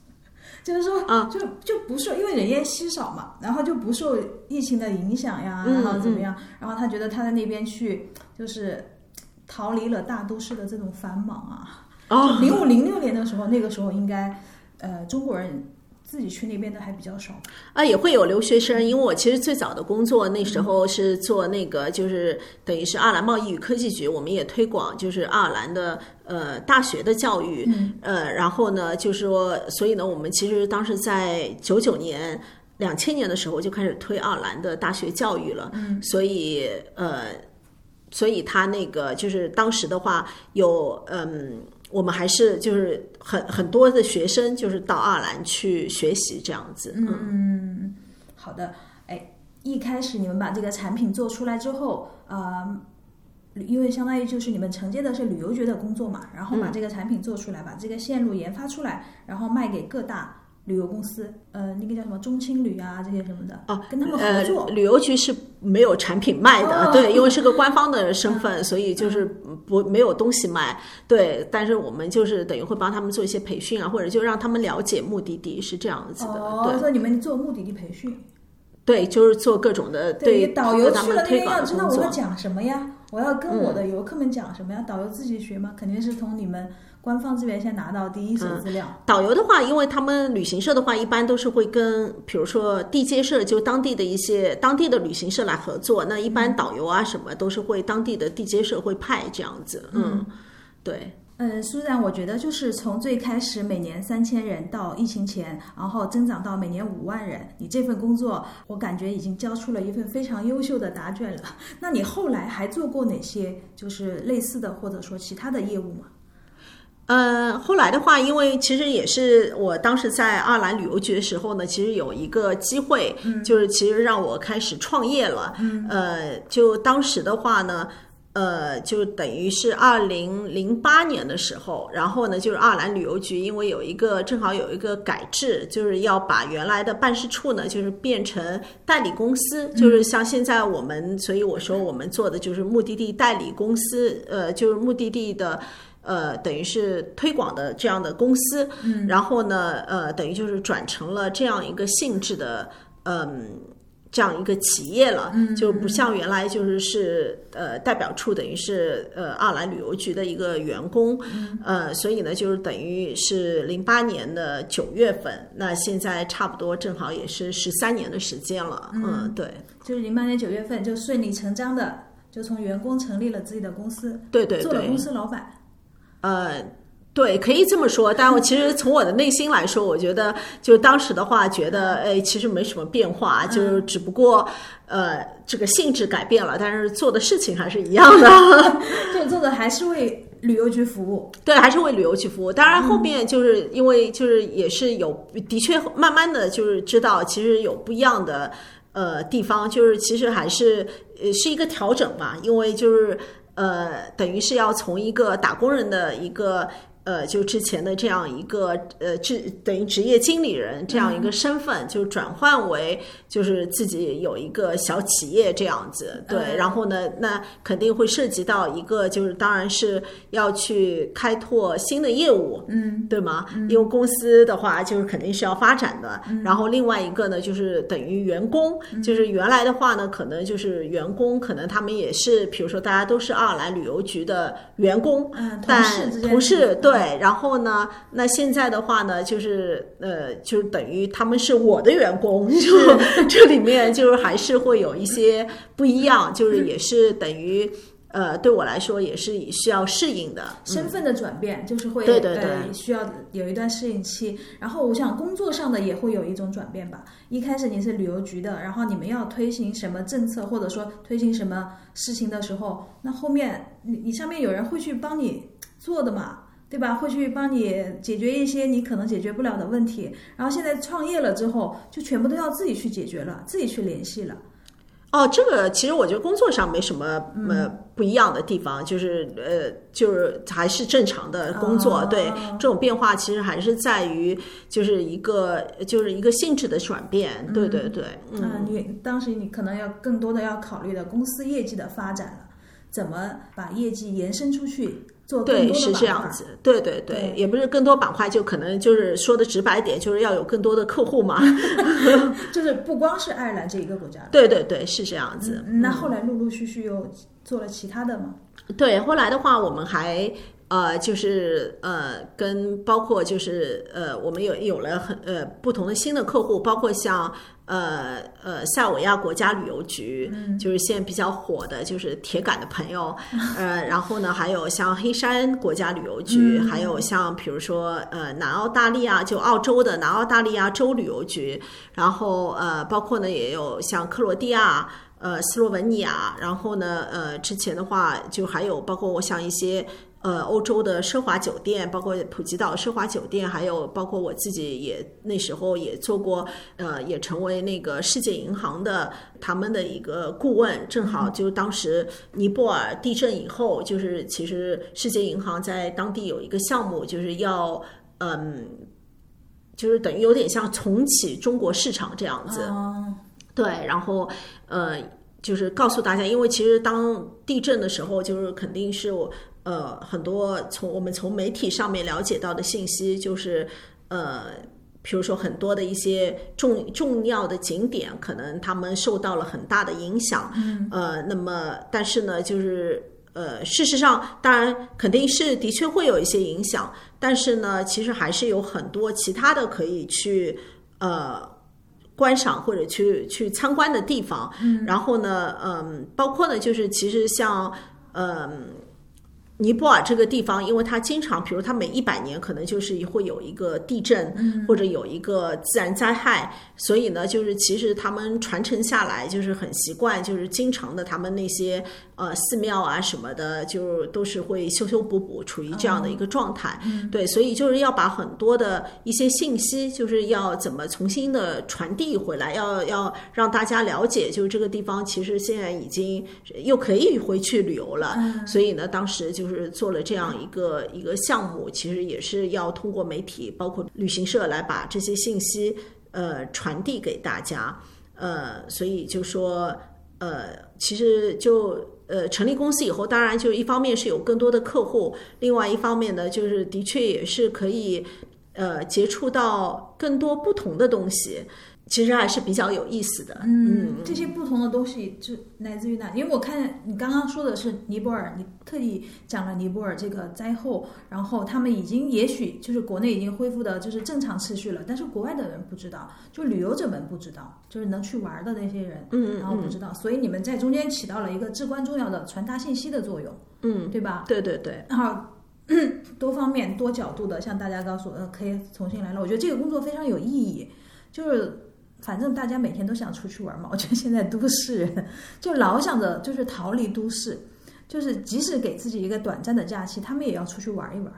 Speaker 2: 就是说啊，就就不受，因为人烟稀少嘛，然后就不受疫情的影响呀，然后怎么样，然后他觉得他在那边去，就是逃离了大都市的这种繁忙啊。零五零六年的时候，那个时候应该，呃，中国人。自己去那边的还比较少。
Speaker 1: 啊，也会有留学生，因为我其实最早的工作那时候是做那个，就是等于是爱尔兰贸易与科技局，我们也推广就是爱尔兰的呃大学的教育，呃，然后呢，就是说，所以呢，我们其实当时在九九年、两千年的时候就开始推爱尔兰的大学教育了，嗯，所以呃，所以他那个就是当时的话有嗯。我们还是就是很很多的学生就是到爱尔兰去学习这样子。
Speaker 2: 嗯，好的。哎，一开始你们把这个产品做出来之后，呃，因为相当于就是你们承接的是旅游局的工作嘛，然后把这个产品做出来，把这个线路研发出来，然后卖给各大。旅游公司，呃，那个叫什么中青旅啊，这些什么的，
Speaker 1: 哦，
Speaker 2: 跟他们合作。
Speaker 1: 旅游局是没有产品卖的，对，因为是个官方的 身份，所以就是不没有东西卖。对，但是我们就是等于会帮他们做一些培训啊，或者就让他们了解目的地是这样子的。哦，
Speaker 2: 说你们做目的地培训。
Speaker 1: 对，就是做各种的对
Speaker 2: 导游去了，
Speaker 1: 那边
Speaker 2: 要知道我要讲什么呀？我要跟我的游客们讲什么呀？导游自己学吗？肯定是从你们。官方这边先拿到第一手资料。
Speaker 1: 导游的话，因为他们旅行社的话，一般都是会跟，比如说地接社，就当地的一些当地的旅行社来合作。那一般导游啊什么都是会当地的地接社会派这样子。嗯，对。
Speaker 2: 嗯，苏然，我觉得就是从最开始每年三千人到疫情前，然后增长到每年五万人，你这份工作，我感觉已经交出了一份非常优秀的答卷了。那你后来还做过哪些就是类似的或者说其他的业务吗？
Speaker 1: 呃，后来的话，因为其实也是我当时在爱尔兰旅游局的时候呢，其实有一个机会，就是其实让我开始创业了。呃，就当时的话呢，呃，就等于是二零零八年的时候，然后呢，就是爱尔兰旅游局因为有一个正好有一个改制，就是要把原来的办事处呢，就是变成代理公司，就是像现在我们，所以我说我们做的就是目的地代理公司，呃，就是目的地的。呃，等于是推广的这样的公司，嗯，然后呢，呃，等于就是转成了这样一个性质的，嗯，这样一个企业了，嗯，就不像原来就是是呃代表处，等于是呃爱尔兰旅游局的一个员工，嗯，呃，所以呢，就是等于是零八年的九月份，那现在差不多正好也是十三年的时间了，嗯，对，
Speaker 2: 就是零八年九月份就顺理成章的就从员工成立了自己的公司，
Speaker 1: 对对，
Speaker 2: 做了公司老板。
Speaker 1: 呃，对，可以这么说。但我其实从我的内心来说，我觉得就当时的话，觉得哎，其实没什么变化，就只不过呃，这个性质改变了，但是做的事情还是一样的。
Speaker 2: 就做的还是为旅游局服务，
Speaker 1: 对，还是为旅游局服务。当然后面就是因为就是也是有的确慢慢的就是知道，其实有不一样的呃地方，就是其实还是呃是一个调整嘛，因为就是。呃，等于是要从一个打工人的一个。呃，就之前的这样一个呃，职等于职业经理人这样一个身份，就转换为就是自己有一个小企业这样子，对。然后呢，那肯定会涉及到一个，就是当然是要去开拓新的业务，
Speaker 2: 嗯，
Speaker 1: 对吗？因为公司的话，就是肯定是要发展的。然后另外一个呢，就是等于员工，就是原来的话呢，可能就是员工，可能他们也是，比如说大家都是爱尔兰旅游局的员工，
Speaker 2: 嗯，
Speaker 1: 但
Speaker 2: 同
Speaker 1: 事对。对，然后呢？那现在的话呢，就是呃，就是等于他们是我的员工，就这里面就是还是会有一些不一样，就是也是等于呃，对我来说也是需要适应的
Speaker 2: 身份的转变，就是会
Speaker 1: 对对对，
Speaker 2: 需要有一段适应期。然后我想工作上的也会有一种转变吧。一开始你是旅游局的，然后你们要推行什么政策，或者说推行什么事情的时候，那后面你你上面有人会去帮你做的嘛？对吧？会去帮你解决一些你可能解决不了的问题。然后现在创业了之后，就全部都要自己去解决了，自己去联系了。
Speaker 1: 哦，这个其实我觉得工作上没什么呃不一样的地方，就是呃，就是还是正常的工作。对，这种变化其实还是在于就是一个就是一个性质的转变。对对对。
Speaker 2: 嗯，你当时你可能要更多的要考虑的公司业绩的发展了，怎么把业绩延伸出去。
Speaker 1: 对，是这样子。对对对，也不是更多板块，就可能就是说的直白点，就是要有更多的客户嘛。
Speaker 2: 就是不光是爱尔兰这一个国家。
Speaker 1: 对对对，是这样子。
Speaker 2: 那后来陆陆续续又做了其他的吗？
Speaker 1: 对，后来的话，我们还呃，就是呃，跟包括就是呃，我们有有了很呃不同的新的客户，包括像呃呃塞尔维亚国家旅游局，就是现在比较火的，就是铁杆的朋友，呃，然后呢，还有像黑山国家旅游局，还有像比如说呃南澳大利亚，就澳洲的南澳大利亚州旅游局，然后呃，包括呢也有像克罗地亚。呃，斯洛文尼亚，然后呢，呃，之前的话就还有包括我像一些呃欧洲的奢华酒店，包括普吉岛奢华酒店，还有包括我自己也那时候也做过，呃，也成为那个世界银行的他们的一个顾问，正好就当时尼泊尔地震以后，就是其实世界银行在当地有一个项目，就是要嗯，就是等于有点像重启中国市场这样子。对，然后呃，就是告诉大家，因为其实当地震的时候，就是肯定是我呃很多从我们从媒体上面了解到的信息，就是呃，比如说很多的一些重重要的景点，可能他们受到了很大的影响。
Speaker 2: 嗯，
Speaker 1: 呃，那么但是呢，就是呃，事实上，当然肯定是的确会有一些影响，但是呢，其实还是有很多其他的可以去呃。观赏或者去去参观的地方，嗯然后呢，嗯，包括呢，就是其实像，嗯。尼泊尔这个地方，因为它经常，比如它每一百年可能就是会有一个地震，或者有一个自然灾害，所以呢，就是其实他们传承下来就是很习惯，就是经常的他们那些呃寺庙啊什么的，就都是会修修补补，处于这样的一个状态。对，所以就是要把很多的一些信息，就是要怎么重新的传递回来，要要让大家了解，就是这个地方其实现在已经又可以回去旅游了。所以呢，当时就。就是做了这样一个一个项目，其实也是要通过媒体，包括旅行社来把这些信息呃传递给大家，呃，所以就说呃，其实就呃成立公司以后，当然就一方面是有更多的客户，另外一方面呢，就是的确也是可以呃接触到更多不同的东西。其实还是比较有意思的。
Speaker 2: 嗯，这些不同的东西就来自于哪？因为我看你刚刚说的是尼泊尔，你特地讲了尼泊尔这个灾后，然后他们已经也许就是国内已经恢复的就是正常秩序了，但是国外的人不知道，就旅游者们不知道，就是能去玩的那些人，
Speaker 1: 嗯，
Speaker 2: 然后不知道，所以你们在中间起到了一个至关重要的传达信息的作用，
Speaker 1: 嗯，
Speaker 2: 对吧？
Speaker 1: 对对对，
Speaker 2: 然后多方面多角度的向大家告诉，呃，可以重新来了。我觉得这个工作非常有意义，就是。反正大家每天都想出去玩嘛，我觉得现在都市人就老想着就是逃离都市，就是即使给自己一个短暂的假期，他们也要出去玩一玩。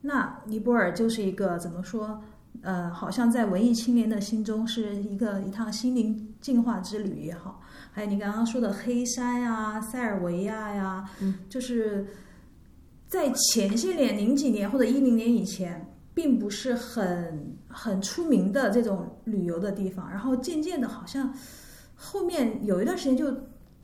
Speaker 2: 那尼泊尔就是一个怎么说？呃，好像在文艺青年的心中是一个一趟心灵净化之旅也好。还有你刚刚说的黑山呀、塞尔维亚呀，就是在前些年零几年或者一零年以前。并不是很很出名的这种旅游的地方，然后渐渐的，好像后面有一段时间就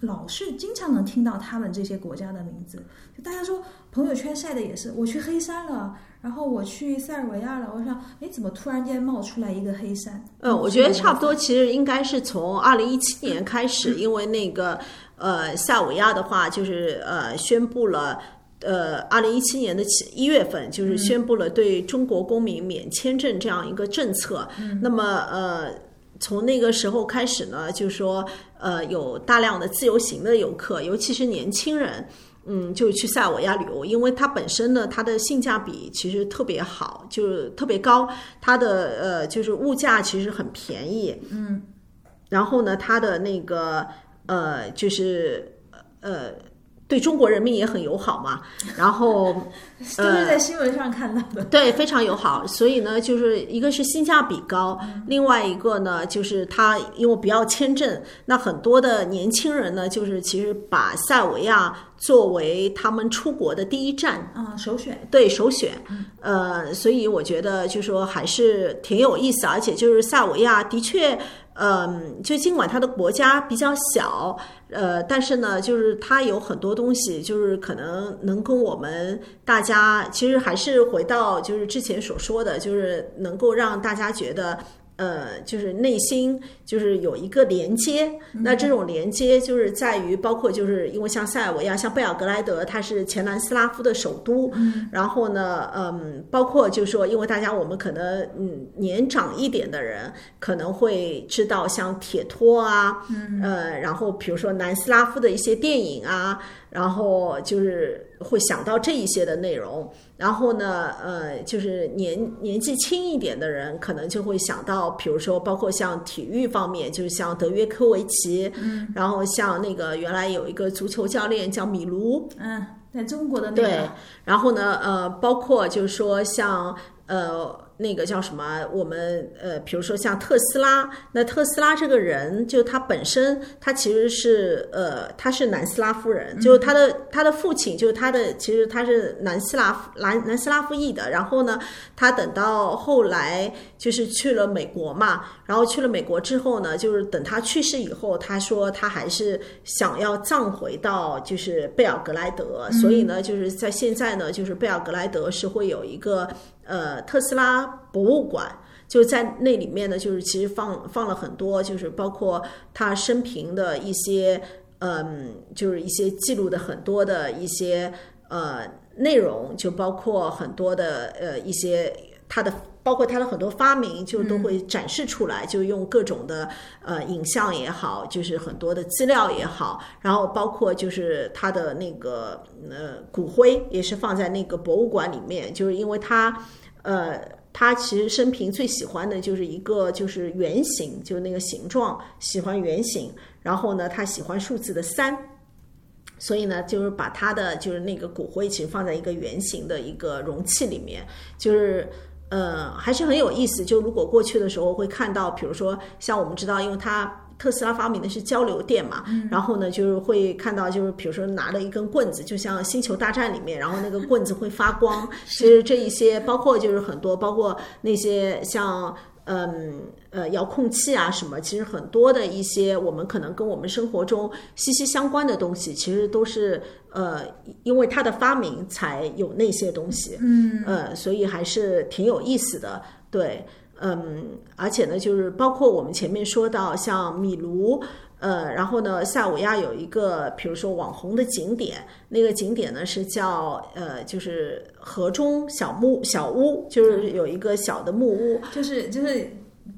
Speaker 2: 老是经常能听到他们这些国家的名字，就大家说朋友圈晒的也是，我去黑山了，然后我去塞尔维亚了，我想，哎，怎么突然间冒出来一个黑山？
Speaker 1: 嗯，我觉得差不多，其实应该是从二零一七年开始，因为那个呃塞尔维亚的话，就是呃宣布了。呃，二零一七年的七一月份，就是宣布了对中国公民免签证这样一个政策。那么，呃，从那个时候开始呢，就是说，呃，有大量的自由行的游客，尤其是年轻人，嗯，就去塞尔维亚旅游，因为它本身呢，它的性价比其实特别好，就是特别高，它的呃，就是物价其实很便宜，
Speaker 2: 嗯，
Speaker 1: 然后呢，它的那个呃，就是呃。对中国人民也很友好嘛，然后
Speaker 2: 都是在新闻上看到的。
Speaker 1: 对，非常友好。所以呢，就是一个是性价比高，另外一个呢，就是他因为不要签证，那很多的年轻人呢，就是其实把塞尔维亚作为他们出国的第一站
Speaker 2: 啊，首选。
Speaker 1: 对，首选。呃，所以我觉得就说还是挺有意思，而且就是塞尔维亚的确。嗯，就尽管它的国家比较小，呃，但是呢，就是它有很多东西，就是可能能跟我们大家，其实还是回到就是之前所说的，就是能够让大家觉得，呃，就是内心就是有一个连接，那这种连接就是在于包括就是因为像塞尔维亚、像贝尔格莱德，它是前南斯拉夫的首都，然后呢，嗯，包括就是说，因为大家我们可能嗯年长一点的人可能会知道像铁托啊，呃，然后比如说南斯拉夫的一些电影啊，然后就是会想到这一些的内容。然后呢，呃，就是年年纪轻一点的人，可能就会想到，比如说，包括像体育方面，就是像德约科维奇，嗯，然后像那个原来有一个足球教练叫米卢，
Speaker 2: 嗯，在中国的那
Speaker 1: 对
Speaker 2: 个，，
Speaker 1: 然后呢，呃，包括就是说像呃那个叫什么，我们呃，比如说像特斯拉，那特斯拉这个人，就他本身他其实是呃他是南斯拉夫人，就是他的他的父亲就是他的其实他是南斯拉夫南南斯拉夫裔的，然后呢，他等到后来就是去了美国嘛，然后去了美国之后呢，就是等他去世以后，他说他还是想要葬回到就是贝尔格莱德，所以呢，就是在现在呢，就是贝尔格莱德是会有一个呃特斯拉博物馆。就在那里面呢，就是其实放放了很多，就是包括他生平的一些，嗯，就是一些记录的很多的一些呃内容，就包括很多的呃一些他的，包括他的很多发明，就都会展示出来，就用各种的呃影像也好，就是很多的资料也好，然后包括就是他的那个呃骨灰也是放在那个博物馆里面，就是因为他呃。他其实生平最喜欢的就是一个就是圆形，就是那个形状，喜欢圆形。然后呢，他喜欢数字的三，所以呢，就是把他的就是那个骨灰其实放在一个圆形的一个容器里面，就是呃还是很有意思。就如果过去的时候会看到，比如说像我们知道，因为它。特斯拉发明的是交流电嘛，然后呢，就是会看到，就是比如说拿了一根棍子，就像《星球大战》里面，然后那个棍子会发光。其实这一些，包括就是很多，包括那些像嗯呃遥控器啊什么，其实很多的一些我们可能跟我们生活中息息相关的东西，其实都是呃因为它的发明才有那些东西。嗯呃，所以还是挺有意思的，对。嗯，而且呢，就是包括我们前面说到像米卢，呃，然后呢，塞尔维亚有一个，比如说网红的景点，那个景点呢是叫呃，就是河中小木小屋，就是有一个小的木屋，
Speaker 2: 就是就是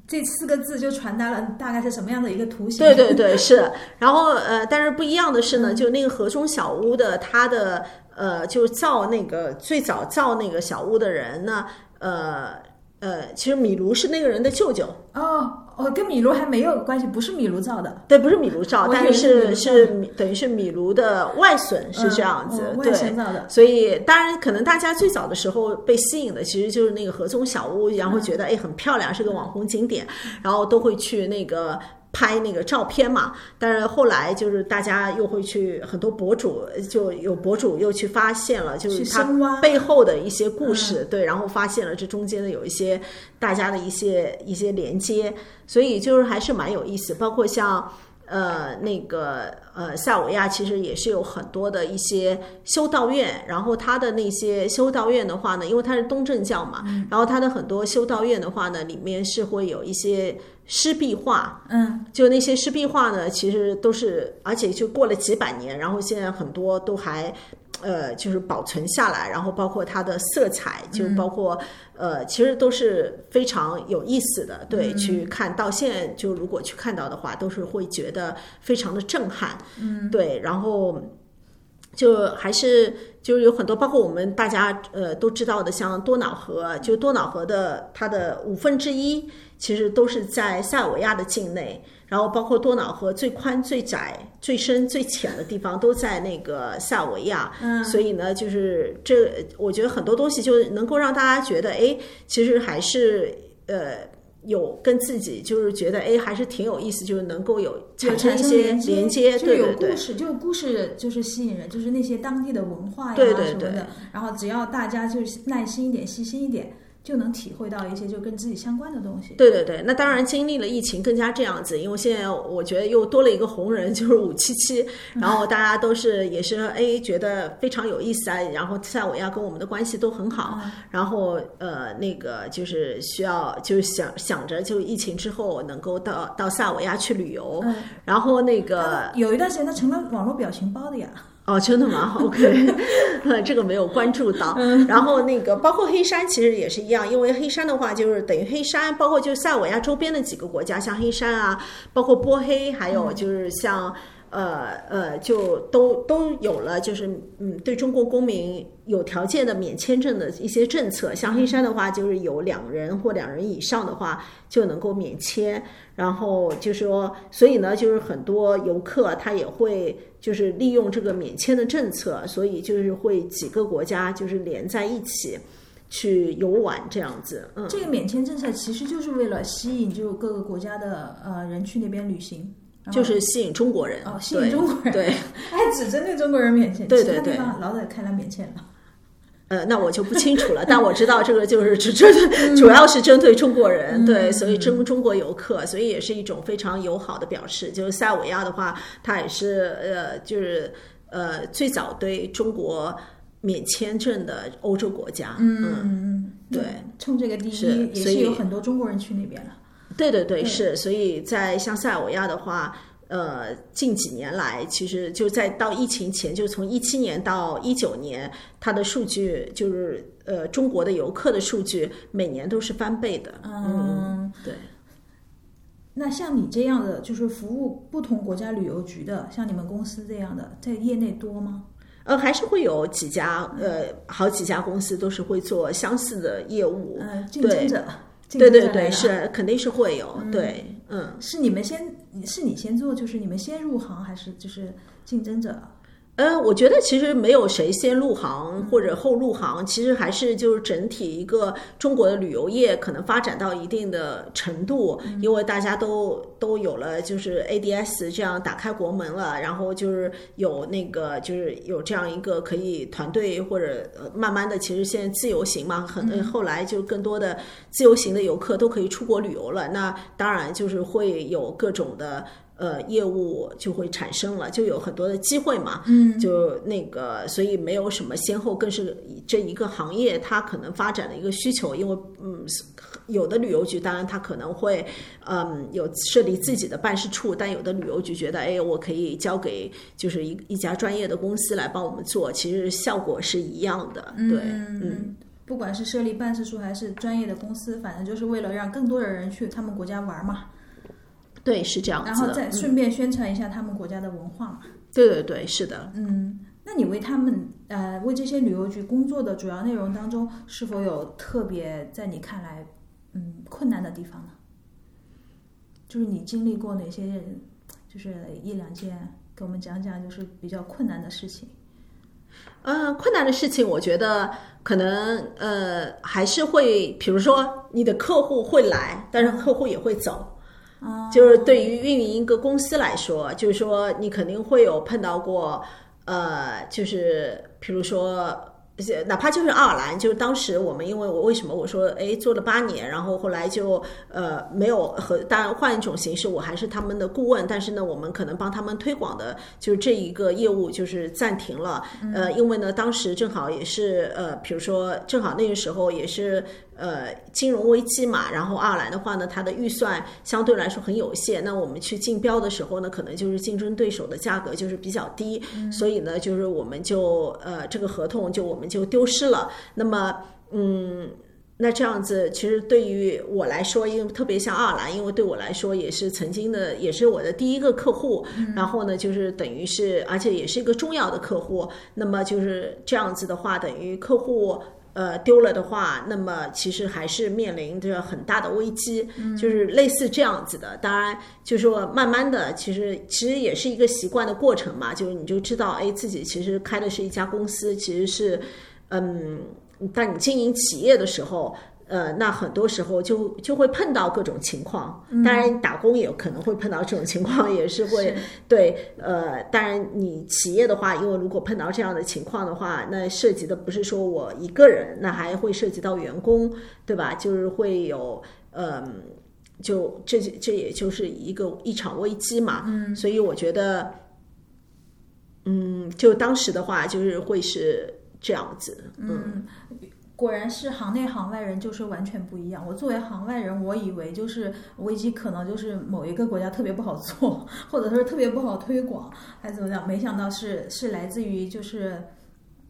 Speaker 2: 这四个字就传达了大概是什么样的一个图形。
Speaker 1: 对对对，是。然后呃，但是不一样的是呢，就那个河中小屋的，它的呃，就造那个最早造那个小屋的人呢，呃。呃，其实米卢是那个人的舅舅
Speaker 2: 哦，哦，跟米卢还没有关系，不是米卢造的，
Speaker 1: 对，不是米卢造，但
Speaker 2: 是是
Speaker 1: 是米等于是米卢的外孙是这样子，
Speaker 2: 外孙造的
Speaker 1: 所以当然可能大家最早的时候被吸引的其实就是那个河中小屋，然后觉得哎很漂亮，是个网红景点，然后都会去那个。拍那个照片嘛，但是后来就是大家又会去很多博主，就有博主又去发现了，就是
Speaker 2: 去
Speaker 1: 它背后的一些故事，对，然后发现了这中间的有一些大家的一些一些连接，所以就是还是蛮有意思。包括像呃那个呃塞尔维亚，其实也是有很多的一些修道院，然后它的那些修道院的话呢，因为它是东正教嘛，然后它的很多修道院的话呢，里面是会有一些湿壁画，
Speaker 2: 嗯，
Speaker 1: 就那些湿壁画呢，其实都是，而且就过了几百年，然后现在很多都还，呃，就是保存下来，然后包括它的色彩，就包括、呃，其实都是非常有意思的。对，去看到现在，就如果去看到的话，都是会觉得非常的震撼。嗯，对，然后。就还是就是有很多，包括我们大家呃都知道的，像多瑙河，就多瑙河的它的五分之一其实都是在塞尔维亚的境内，然后包括多瑙河最宽、最窄、最深、最浅的地方都在那个塞尔维亚。嗯，所以呢，就是这我觉得很多东西就能够让大家觉得，哎，其实还是呃。有跟自己就是觉得哎，还是挺有意思，就是能够有产生一些连接，
Speaker 2: 就有
Speaker 1: 对对对
Speaker 2: 故。事，就故事就是吸引人，就是那些当地的文化呀
Speaker 1: 对对对
Speaker 2: 什么的。然后只要大家就是耐心一点、细心一点，就能体会到一些就跟自己相关的东西。
Speaker 1: 对对对，那当然经历了疫情更加这样子，因为现在我觉得又多了一个红人，就是五七七，然后大家都是也是哎觉得非常有意思啊，然后塞尔维亚跟我们的关系都很好，然后呃那个就是需要就是想想着就疫情之后能够到到塞尔维亚去旅游，然后那个
Speaker 2: 有一段时间他成了网络表情包的呀。
Speaker 1: 哦，真的吗？OK，这个没有关注到。然后那个包括黑山其实也是一样，因为黑山的话就是等于黑山，包括就塞尔维亚周边的几个国家，像黑山啊，包括波黑，还有就是像。呃呃，就都都有了，就是嗯，对中国公民有条件的免签证的一些政策。像黑山的话，就是有两人或两人以上的话就能够免签。然后就说，所以呢，就是很多游客他也会就是利用这个免签的政策，所以就是会几个国家就是连在一起去游玩这样子。嗯，
Speaker 2: 这个免签政策其实就是为了吸引就各个国家的呃人去那边旅行。
Speaker 1: 就是吸引中国人
Speaker 2: 哦，吸引中国人，
Speaker 1: 对，
Speaker 2: 还只针对中国人免签，
Speaker 1: 对对对，
Speaker 2: 老早开了免签了。
Speaker 1: 呃，那我就不清楚了，但我知道这个就是只针对，主要是针对中国人，对，所以中中国游客，所以也是一种非常友好的表示。就是塞尔维亚的话，它也是呃，就是呃，最早对中国免签证的欧洲国家，
Speaker 2: 嗯嗯。嗯，
Speaker 1: 对，
Speaker 2: 冲这个第一，也是有很多中国人去那边了。
Speaker 1: 对对对，是，所以在像塞尔维亚的话，呃，近几年来，其实就在到疫情前，就从一七年到一九年，它的数据就是呃，中国的游客的数据每年都是翻倍的。嗯，对。
Speaker 2: 那像你这样的，就是服务不同国家旅游局的，像你们公司这样的，在业内多吗？
Speaker 1: 呃，还是会有几家，呃，好几家公司都是会做相似的业务。
Speaker 2: 嗯，竞争者。
Speaker 1: 对对对，是肯定是会有，对，嗯，
Speaker 2: 是你们先，是你先做，就是你们先入行，还是就是竞争者？
Speaker 1: 呃，我觉得其实没有谁先入行或者后入行，其实还是就是整体一个中国的旅游业可能发展到一定的程度，因为大家都都有了就是 ADS 这样打开国门了，然后就是有那个就是有这样一个可以团队或者慢慢的，其实现在自由行嘛，很后来就更多的自由行的游客都可以出国旅游了，那当然就是会有各种的。呃，业务就会产生了，就有很多的机会嘛。
Speaker 2: 嗯，
Speaker 1: 就那个，所以没有什么先后，更是这一个行业它可能发展的一个需求。因为，嗯，有的旅游局当然它可能会，嗯，有设立自己的办事处，但有的旅游局觉得，哎，我可以交给就是一一家专业的公司来帮我们做，其实效果是一样的。对，
Speaker 2: 嗯，不管是设立办事处还是专业的公司，反正就是为了让更多的人去他们国家玩嘛。
Speaker 1: 对，是这样子
Speaker 2: 然后再顺便宣传一下他们国家的文化嘛。
Speaker 1: 对对对，是的。
Speaker 2: 嗯，那你为他们呃为这些旅游局工作的主要内容当中，是否有特别在你看来嗯困难的地方呢？就是你经历过哪些，就是一两件，给我们讲讲，就是比较困难的事情。
Speaker 1: 呃，困难的事情，我觉得可能呃还是会，比如说你的客户会来，但是客户也会走。就是对于运营一个公司来说，就是说你肯定会有碰到过，呃，就是比如说。哪怕就是爱尔兰，就是当时我们因为我为什么我说哎做了八年，然后后来就呃没有和当然换一种形式，我还是他们的顾问，但是呢我们可能帮他们推广的就是这一个业务就是暂停了，呃因为呢当时正好也是呃比如说正好那个时候也是呃金融危机嘛，然后爱尔兰的话呢它的预算相对来说很有限，那我们去竞标的时候呢可能就是竞争对手的价格就是比较低，所以呢就是我们就呃这个合同就我们。就丢失了。那么，嗯，那这样子，其实对于我来说，因为特别像爱尔兰，因为对我来说也是曾经的，也是我的第一个客户。然后呢，就是等于是，而且也是一个重要的客户。那么就是这样子的话，等于客户呃丢了的话，那么其实还是面临着很大的危机。就是类似这样子的。当然，就是说慢慢的，其实其实也是一个习惯的过程嘛。就是你就知道，哎，自己其实开的是一家公司，其实是。嗯，当你经营企业的时候，呃，那很多时候就就会碰到各种情况。当然，打工也可能会碰到这种情况，也是会对。呃，当然，你企业的话，因为如果碰到这样的情况的话，那涉及的不是说我一个人，那还会涉及到员工，对吧？就是会有，嗯，就这这也就是一个一场危机嘛。
Speaker 2: 嗯，
Speaker 1: 所以我觉得，嗯，就当时的话，就是会是这样子。
Speaker 2: 嗯。果然是行内行外人就是完全不一样。我作为行外人，我以为就是危机可能就是某一个国家特别不好做，或者说特别不好推广，还是怎么样？没想到是是来自于就是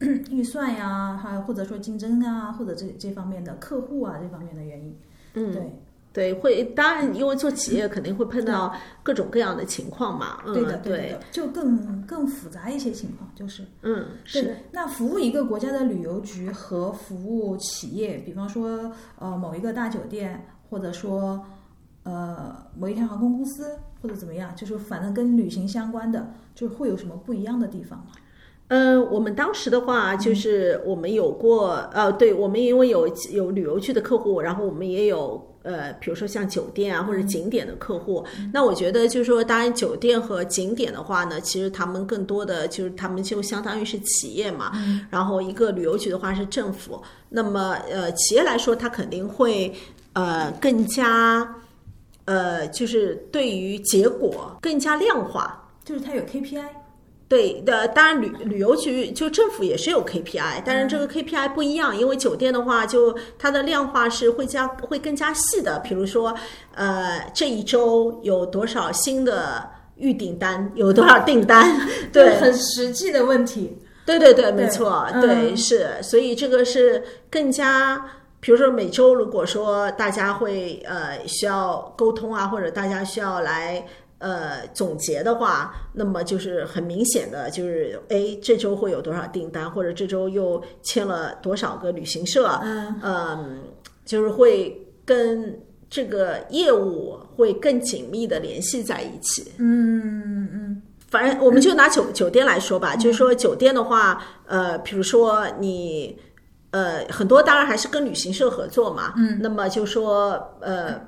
Speaker 2: 预算呀，还或者说竞争啊，或者这这方面的客户啊这方面的原因。
Speaker 1: 嗯，
Speaker 2: 对。
Speaker 1: 对，会当然，因为做企业肯定会碰到各种各样的情况嘛。
Speaker 2: 对的，对的，就更更复杂一些情况，就是。
Speaker 1: 嗯，是。
Speaker 2: 那服务一个国家的旅游局和服务企业，比方说呃某一个大酒店，或者说呃某一条航空公司，或者怎么样，就是反正跟旅行相关的，就会有什么不一样的地方吗？
Speaker 1: 呃，我们当时的话，就是我们有过呃，对我们因为有有旅游区的客户，然后我们也有。呃，比如说像酒店啊或者景点的客户，那我觉得就是说，当然酒店和景点的话呢，其实他们更多的就是他们就相当于是企业嘛，然后一个旅游局的话是政府。那么呃，企业来说，它肯定会呃更加呃就是对于结果更加量化，
Speaker 2: 就是它有 KPI。
Speaker 1: 对的，当然旅旅游局就政府也是有 KPI，但是这个 KPI 不一样，因为酒店的话，就它的量化是会加会更加细的。比如说，呃，这一周有多少新的预订单，有多少订单，对，
Speaker 2: 很实际的问题。
Speaker 1: 对对对，没错，对是，所以这个是更加，比如说每周如果说大家会呃需要沟通啊，或者大家需要来。呃，总结的话，那么就是很明显的，就是哎，这周会有多少订单，或者这周又签了多少个旅行社，嗯，就是会跟这个业务会更紧密的联系在一起。
Speaker 2: 嗯嗯，
Speaker 1: 反正我们就拿酒酒店来说吧，就是说酒店的话，呃，比如说你呃很多当然还是跟旅行社合作嘛，
Speaker 2: 嗯，
Speaker 1: 那么就说呃，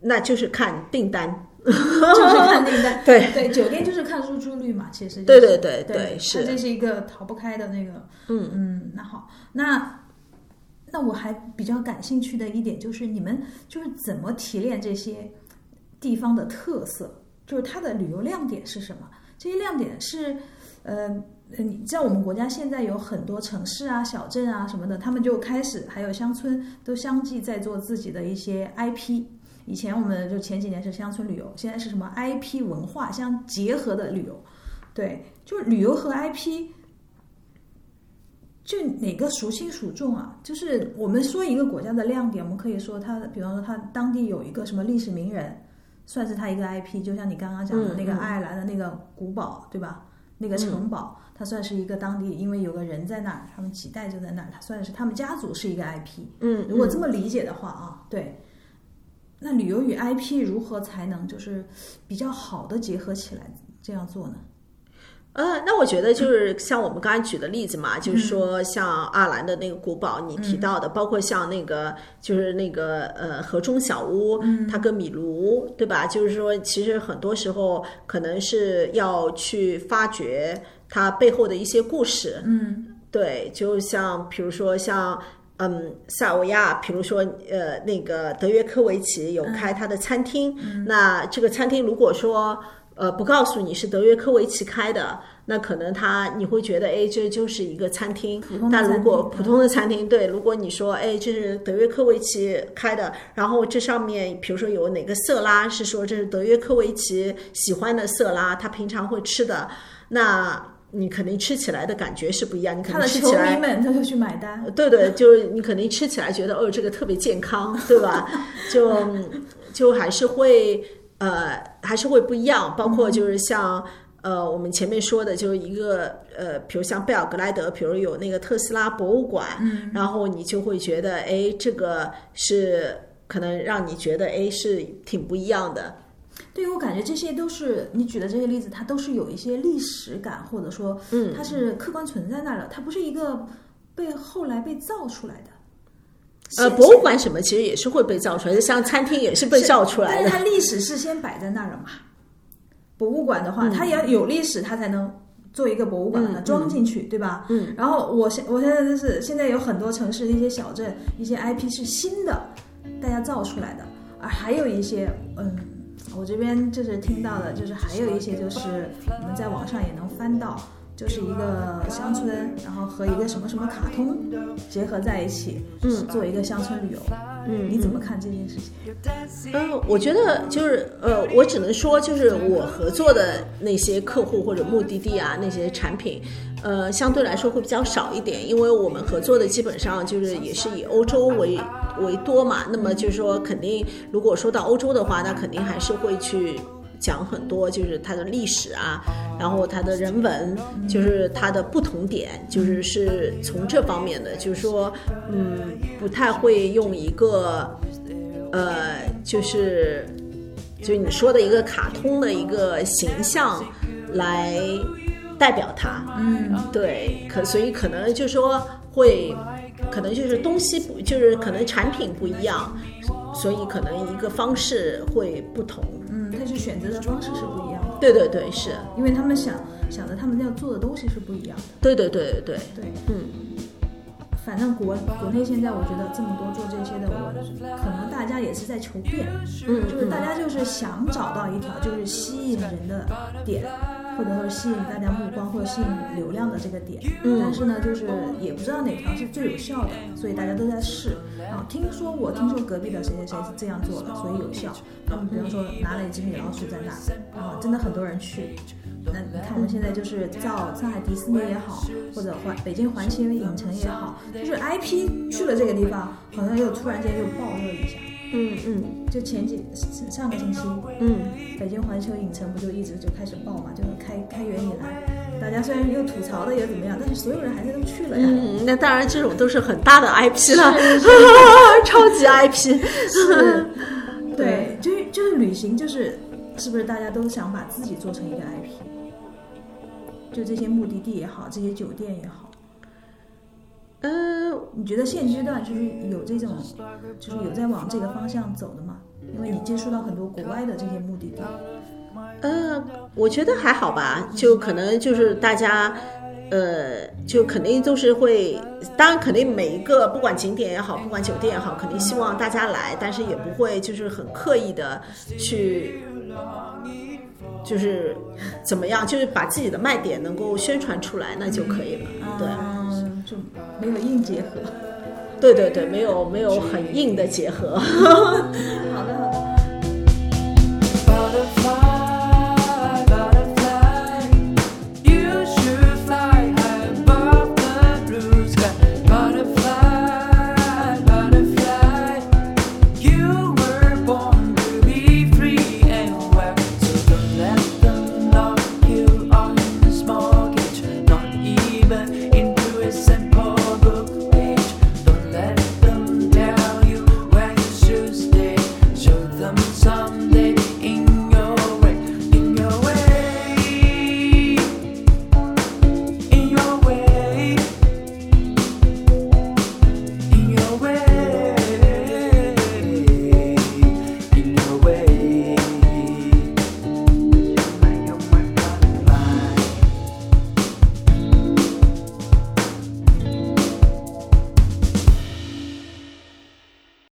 Speaker 1: 那就是看订单。
Speaker 2: 就是看订单，
Speaker 1: 对
Speaker 2: 对，酒店就是看入住率嘛，其实
Speaker 1: 对对对
Speaker 2: 对，
Speaker 1: 是，
Speaker 2: 这是一个逃不开的那个，
Speaker 1: 嗯
Speaker 2: 嗯，那好，那那我还比较感兴趣的一点就是，你们就是怎么提炼这些地方的特色，就是它的旅游亮点是什么？这些亮点是，呃，你知道我们国家现在有很多城市啊、小镇啊什么的，他们就开始还有乡村都相继在做自己的一些 IP。以前我们就前几年是乡村旅游，现在是什么 IP 文化相结合的旅游，对，就是旅游和 IP，就哪个孰轻孰重啊？就是我们说一个国家的亮点，我们可以说它，比方说它当地有一个什么历史名人，算是它一个 IP，就像你刚刚讲的那个爱尔兰的那个古堡，对吧？那个城堡，它算是一个当地，因为有个人在那儿，他们几代就在那儿，它算是他们家族是一个 IP。
Speaker 1: 嗯，
Speaker 2: 如果这么理解的话啊，对。那旅游与 IP 如何才能就是比较好的结合起来这样做呢？
Speaker 1: 呃，那我觉得就是像我们刚才举的例子嘛，就是说像阿兰的那个古堡，你提到的，包括像那个就是那个呃河中小屋，它跟米卢对吧？就是说其实很多时候可能是要去发掘它背后的一些故事。
Speaker 2: 嗯，
Speaker 1: 对，就像比如说像。嗯，塞尔维亚，比如说，呃，那个德约科维奇有开他的餐厅，那这个餐厅如果说，呃，不告诉你是德约科维奇开的，那可能他你会觉得，哎，这就是一个餐厅。但如果普通的餐厅，对，如果你说，哎，这是德约科维奇开的，然后这上面，比如说有哪个色拉是说这是德约科维奇喜欢的色拉，他平常会吃的，那。你肯定吃起来的感觉是不一样，你肯定吃起来，
Speaker 2: 球迷们他就去买单。
Speaker 1: 对对，就是你肯定吃起来觉得哦，这个特别健康，对吧？就就还是会呃，还是会不一样。包括就是像呃，我们前面说的，就是一个呃，比如像贝尔格莱德，比如有那个特斯拉博物馆，然后你就会觉得哎，这个是可能让你觉得哎，是挺不一样的。
Speaker 2: 对于我感觉这些都是你举的这些例子，它都是有一些历史感，或者说，
Speaker 1: 嗯，
Speaker 2: 它是客观存在那儿的，它不是一个被后来被造出来的。
Speaker 1: 呃，博物馆什么其实也是会被造出来的，像餐厅也是被造出来的。
Speaker 2: 但是它历史是先摆在那儿了嘛？博物馆的话，它也要有历史，它才能做一个博物馆，把它装进去，对吧？
Speaker 1: 嗯。
Speaker 2: 然后我现我现在就是现在有很多城市的一些小镇，一些 IP 是新的，大家造出来的，而还有一些，嗯，我这边就是听到的，就是还有一些就是我们在网上也能翻到。就是一个乡村，然后和一个什么什么卡通结合在一起，
Speaker 1: 嗯，
Speaker 2: 做一个乡村旅游，
Speaker 1: 嗯，
Speaker 2: 你怎么看这件事情？
Speaker 1: 嗯，我觉得就是呃，我只能说，就是我合作的那些客户或者目的地啊，那些产品，呃，相对来说会比较少一点，因为我们合作的基本上就是也是以欧洲为为多嘛。那么就是说，肯定如果说到欧洲的话，那肯定还是会去。讲很多就是它的历史啊，然后它的人文，就是它的不同点，就是是从这方面的，就是说，嗯，不太会用一个，呃，就是就你说的一个卡通的一个形象来代表它，
Speaker 2: 嗯，
Speaker 1: 对，可所以可能就说会，可能就是东西不，就是可能产品不一样，所以可能一个方式会不同。
Speaker 2: 他去选择的方式是不一样的，
Speaker 1: 对对对，是
Speaker 2: 因为他们想想的，他们要做的东西是不一样的。
Speaker 1: 对对对对对
Speaker 2: 对，
Speaker 1: 嗯，
Speaker 2: 反正国国内现在我觉得这么多做这些的，我可能大家也是在求变，
Speaker 1: 嗯，
Speaker 2: 就是大家就是想找到一条就是吸引人的点。或者说吸引大家目光或者吸引流量的这个点，但是呢，就是也不知道哪条是最有效的，所以大家都在试。然后听说我听说隔壁的谁谁谁是这样做的，所以有效。他们比方说拿了一只米老鼠在那，啊，真的很多人去。那你看我们现在就是造上海迪士尼也好，或者环北京环球影城也好，就是 IP 去了这个地方，好像又突然间又爆热一下。
Speaker 1: 嗯嗯，
Speaker 2: 就前几上个星期，
Speaker 1: 嗯，
Speaker 2: 北京环球影城不就一直就开始爆嘛？就是开开园以来，大家虽然又吐槽的也怎么样，但是所有人还是都去了呀。
Speaker 1: 嗯，那当然这种都是很大的 IP 了，超级 IP。
Speaker 2: 是，对，就是就是旅行，就是是不是大家都想把自己做成一个 IP？就这些目的地也好，这些酒店也好。
Speaker 1: 嗯，
Speaker 2: 你觉得现阶段就是有这种，就是有在往这个方向走的吗？因为你接触到很多国外的这些目的地。
Speaker 1: 呃，我觉得还好吧，就可能就是大家，呃，就肯定都是会，当然肯定每一个不管景点也好，不管酒店也好，肯定希望大家来，但是也不会就是很刻意的去，就是怎么样，就是把自己的卖点能够宣传出来，那就可以了，对。
Speaker 2: 就没有硬结合，
Speaker 1: 对对对，没有没有很硬的结合。